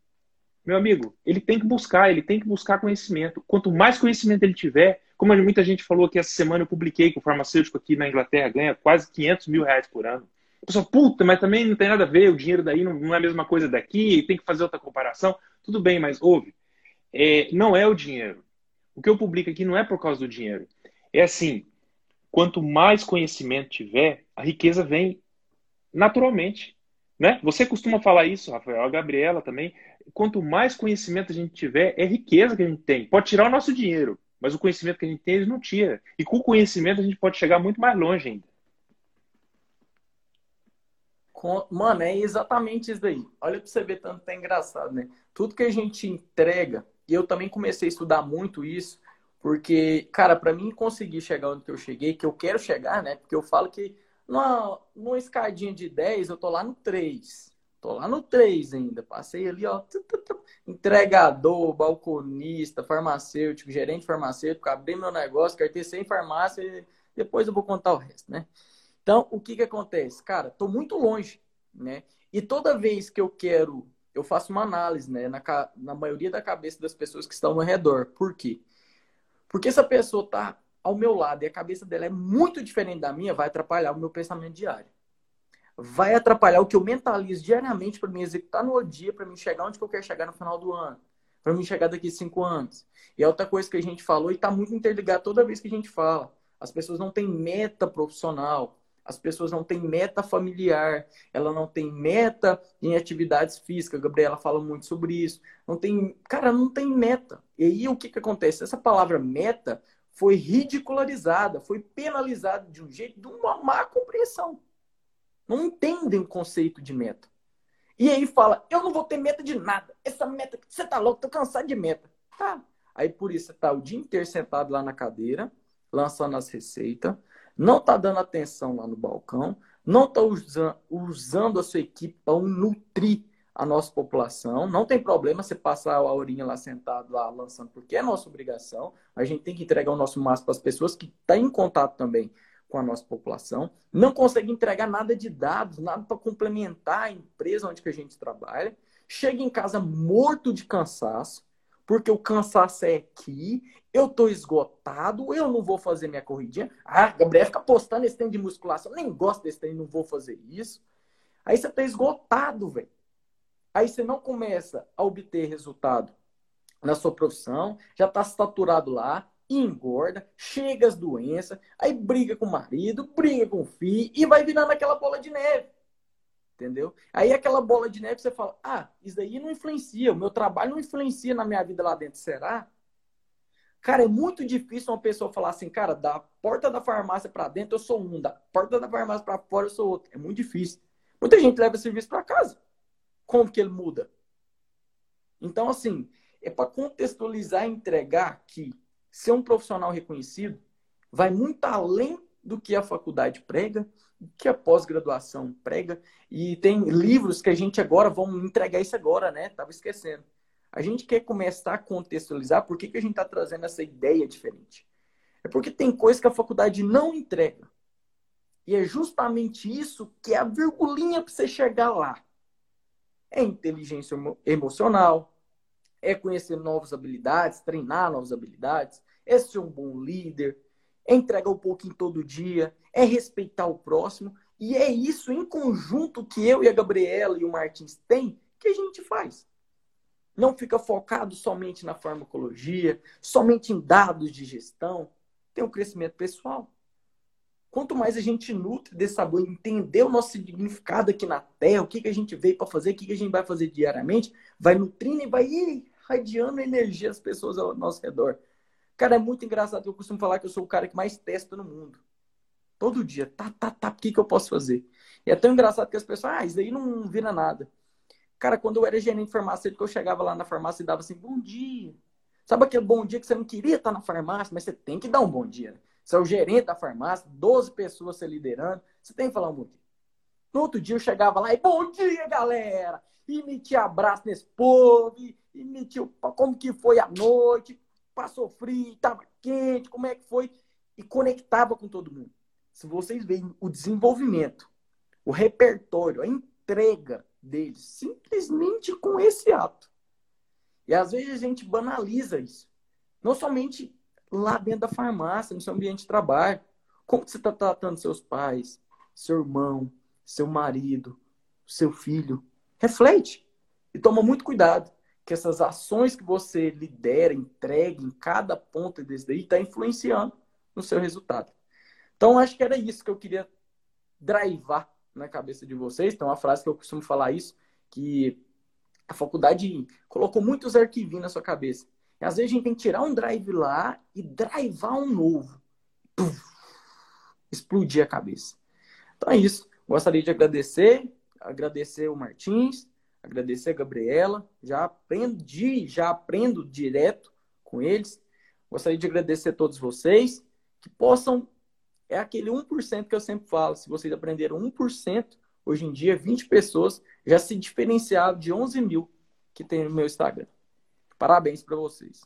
meu amigo, ele tem que buscar, ele tem que buscar conhecimento. Quanto mais conhecimento ele tiver, Como muita gente falou aqui essa semana, eu publiquei que o farmacêutico aqui na Inglaterra ganha quase 500 mil reais por ano. A pessoa, puta, mas também não tem nada a ver, o dinheiro daí não, não é a mesma coisa daqui, tem que fazer outra comparação. Tudo bem, mas ouve, é, não é o dinheiro. O que eu publico aqui não é por causa do dinheiro. É assim, quanto mais conhecimento tiver, a riqueza vem naturalmente. Né? Você costuma falar isso, Rafael, a Gabriela também. Quanto mais conhecimento a gente tiver, é riqueza que a gente tem. Pode tirar o nosso dinheiro, mas o conhecimento que a gente tem, eles não tira. E com o conhecimento a gente pode chegar muito mais longe ainda. Mano, é exatamente isso daí. Olha pra você ver tanto é engraçado, né? Tudo que a gente entrega, e eu também comecei a estudar muito isso, porque, cara, para mim conseguir chegar onde eu cheguei, que eu quero chegar, né? Porque eu falo que numa, numa escadinha de 10, eu tô lá no 3. Tô lá no 3 ainda. Passei ali, ó. Entregador, balconista, farmacêutico, gerente farmacêutico, abri meu negócio, cartei sem farmácia, depois eu vou contar o resto, né? Então, o que que acontece? Cara, tô muito longe, né? E toda vez que eu quero, eu faço uma análise, né? Na, na maioria da cabeça das pessoas que estão ao redor. Por quê? Porque essa pessoa tá ao meu lado e a cabeça dela é muito diferente da minha, vai atrapalhar o meu pensamento diário. Vai atrapalhar o que eu mentalizo diariamente para me executar no dia, para me chegar onde eu quero chegar no final do ano, para me chegar daqui cinco anos. E é outra coisa que a gente falou e está muito interligado toda vez que a gente fala. As pessoas não têm meta profissional, as pessoas não têm meta familiar, ela não tem meta em atividades físicas. A Gabriela fala muito sobre isso. Não tem, cara, não tem meta. E aí o que que acontece? Essa palavra meta foi ridicularizada, foi penalizada de um jeito de uma má compreensão. Não entendem o conceito de meta. E aí fala, eu não vou ter meta de nada. Essa meta, você tá louco, tô cansado de meta. Tá. Aí por isso você tá o dia inteiro sentado lá na cadeira, lançando as receitas, não está dando atenção lá no balcão, não está usando, usando a sua equipe para nutrir a nossa população. Não tem problema você passar a horinha lá sentado, lá lançando, porque é nossa obrigação. A gente tem que entregar o nosso máximo para as pessoas que estão tá em contato também com a nossa população. Não consegue entregar nada de dados, nada para complementar a empresa onde que a gente trabalha. Chega em casa morto de cansaço, porque o cansaço é aqui, eu tô esgotado, eu não vou fazer minha corridinha. Ah, Gabriel fica postando esse treino de musculação, nem gosto desse treino, não vou fazer isso. Aí você tá esgotado, velho. Aí você não começa a obter resultado na sua profissão, já tá saturado lá, engorda, chega as doenças, aí briga com o marido, briga com o filho e vai virando aquela bola de neve. Entendeu? Aí aquela bola de neve você fala: ah, isso daí não influencia, o meu trabalho não influencia na minha vida lá dentro, será? Cara, é muito difícil uma pessoa falar assim, cara, da porta da farmácia para dentro eu sou um, da porta da farmácia para fora eu sou outro. É muito difícil. Muita gente leva serviço para casa. Como que ele muda? Então, assim, é para contextualizar e entregar que ser um profissional reconhecido vai muito além do que a faculdade prega, que a pós-graduação prega. E tem livros que a gente agora vamos entregar isso agora, né? Tava esquecendo. A gente quer começar a contextualizar por que, que a gente está trazendo essa ideia diferente. É porque tem coisas que a faculdade não entrega. E é justamente isso que é a virgulinha para você chegar lá. É inteligência emocional, é conhecer novas habilidades, treinar novas habilidades, é ser um bom líder, é entregar um pouquinho todo dia, é respeitar o próximo. E é isso em conjunto que eu e a Gabriela e o Martins têm que a gente faz. Não fica focado somente na farmacologia, somente em dados de gestão. Tem o um crescimento pessoal. Quanto mais a gente nutre desse sabor, entender o nosso significado aqui na Terra, o que, que a gente veio para fazer, o que, que a gente vai fazer diariamente, vai nutrindo e vai irradiando energia às pessoas ao nosso redor. Cara, é muito engraçado. Eu costumo falar que eu sou o cara que mais testa no mundo. Todo dia. Tá, tá, tá. O que, que eu posso fazer? E é tão engraçado que as pessoas, ah, isso daí não vira nada. Cara, quando eu era gerente farmacêutico, eu chegava lá na farmácia e dava assim, bom dia. Sabe aquele bom dia que você não queria estar na farmácia, mas você tem que dar um bom dia. Né? Você é o gerente da farmácia, 12 pessoas você liderando, você tem que falar um bom dia. No outro dia eu chegava lá e, bom dia, galera! E metia abraço nesse povo, e, e metia como que foi a noite, passou frio, estava quente, como é que foi, e conectava com todo mundo. Se vocês veem o desenvolvimento, o repertório, a entrega deles, simplesmente com esse ato. E às vezes a gente banaliza isso. Não somente lá dentro da farmácia, no seu ambiente de trabalho. Como você está tratando seus pais, seu irmão, seu marido, seu filho? Reflete e toma muito cuidado que essas ações que você lidera, entrega em cada ponta desse daí, está influenciando no seu resultado. Então, acho que era isso que eu queria drivar na cabeça de vocês. Tem uma frase que eu costumo falar isso, que a faculdade colocou muitos arquivinhos na sua cabeça. E às vezes a gente tem que tirar um drive lá e drivar um novo. Puf, explodir a cabeça. Então é isso. Gostaria de agradecer, agradecer o Martins, agradecer a Gabriela. Já aprendi, já aprendo direto com eles. Gostaria de agradecer a todos vocês que possam. É aquele 1% que eu sempre falo. Se vocês aprenderam 1%, hoje em dia, 20 pessoas já se diferenciaram de 11 mil que tem no meu Instagram. Parabéns para vocês.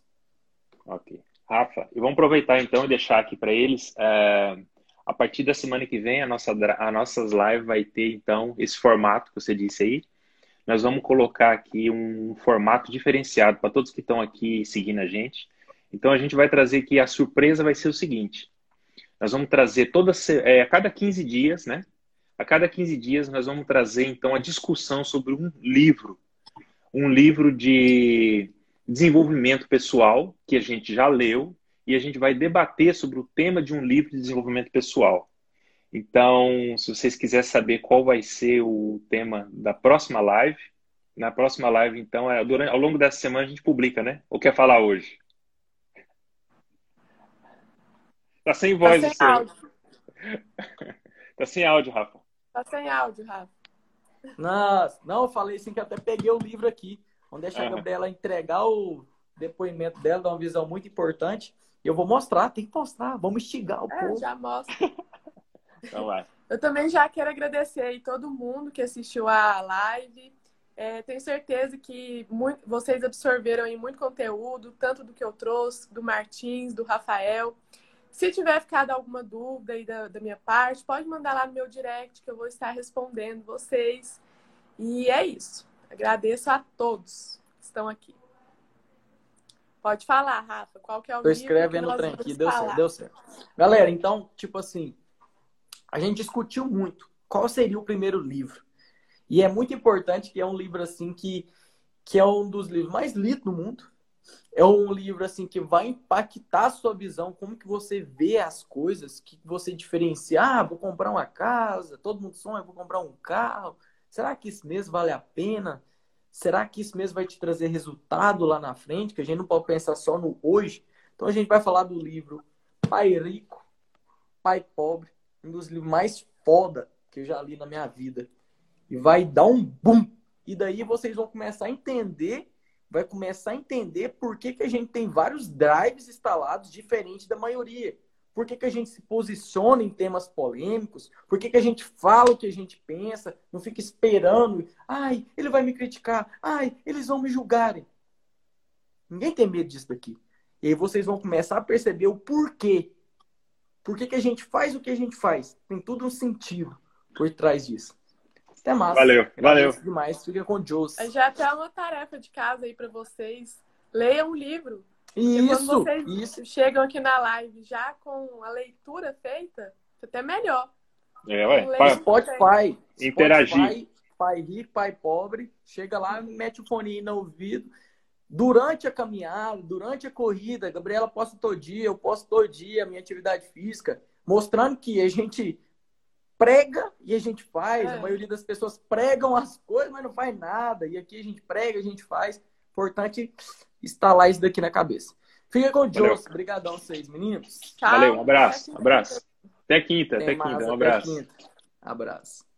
Ok. Rafa, e vamos aproveitar então e deixar aqui para eles. É, a partir da semana que vem, a nossa, a nossas lives vai ter então esse formato que você disse aí. Nós vamos colocar aqui um formato diferenciado para todos que estão aqui seguindo a gente. Então a gente vai trazer aqui a surpresa vai ser o seguinte: nós vamos trazer toda é, a cada 15 dias, né? A cada 15 dias nós vamos trazer então a discussão sobre um livro, um livro de desenvolvimento pessoal, que a gente já leu, e a gente vai debater sobre o tema de um livro de desenvolvimento pessoal. Então, se vocês quiserem saber qual vai ser o tema da próxima live, na próxima live, então, é, durante, ao longo dessa semana a gente publica, né? Ou quer falar hoje? Tá sem voz tá sem áudio. tá sem áudio, Rafa. Tá sem áudio, Rafa. Nossa, não, eu falei assim que até peguei o livro aqui. Vamos deixar uhum. a Gabriela entregar o depoimento dela, dar uma visão muito importante. E eu vou mostrar, tem que mostrar, vamos instigar o é, povo. Já mostra. então vai. Eu também já quero agradecer aí todo mundo que assistiu a live. É, tenho certeza que muito, vocês absorveram aí muito conteúdo, tanto do que eu trouxe, do Martins, do Rafael. Se tiver ficado alguma dúvida aí da, da minha parte, pode mandar lá no meu direct que eu vou estar respondendo vocês. E é isso. Agradeço a todos que estão aqui. Pode falar, Rafa. Qual que é o Tô escrevendo o trem aqui, deu certo, deu certo. Galera, então, tipo assim, a gente discutiu muito qual seria o primeiro livro. E é muito importante que é um livro assim que, que é um dos livros mais lidos do mundo. É um livro assim que vai impactar a sua visão, como que você vê as coisas, que você diferencia. Ah, vou comprar uma casa, todo mundo sonha, vou comprar um carro. Será que isso mesmo vale a pena? Será que isso mesmo vai te trazer resultado lá na frente? Que a gente não pode pensar só no hoje. Então a gente vai falar do livro Pai Rico, Pai Pobre, um dos livros mais foda que eu já li na minha vida. E vai dar um boom. E daí vocês vão começar a entender, vai começar a entender por que, que a gente tem vários drives instalados diferentes da maioria. Por que, que a gente se posiciona em temas polêmicos? Por que, que a gente fala o que a gente pensa? Não fica esperando. Ai, ele vai me criticar. Ai, eles vão me julgarem. Ninguém tem medo disso daqui. E aí vocês vão começar a perceber o porquê. Por que, que a gente faz o que a gente faz? Tem tudo um sentido por trás disso. Até mais. Valeu, valeu. demais. Fica com o Jones. Já tem uma tarefa de casa aí para vocês. Leiam um livro. Isso, quando vocês isso. chegam aqui na live já com a leitura feita, até melhor. É, ué. Pai, Spotify. Interagir. Spotify, pai rico, pai pobre. Chega lá, mete o fone no ouvido. Durante a caminhada, durante a corrida, a Gabriela posta todo dia, eu posto todo dia a minha atividade física, mostrando que a gente prega e a gente faz. É. A maioria das pessoas pregam as coisas, mas não faz nada. E aqui a gente prega, a gente faz. Importante instalar isso daqui na cabeça. Fica com o Joss. Obrigadão vocês, meninos. Tchau. Valeu, um abraço. Um abraço. Até quinta, até, até quinta. Um abraço. Quinta. Abraço.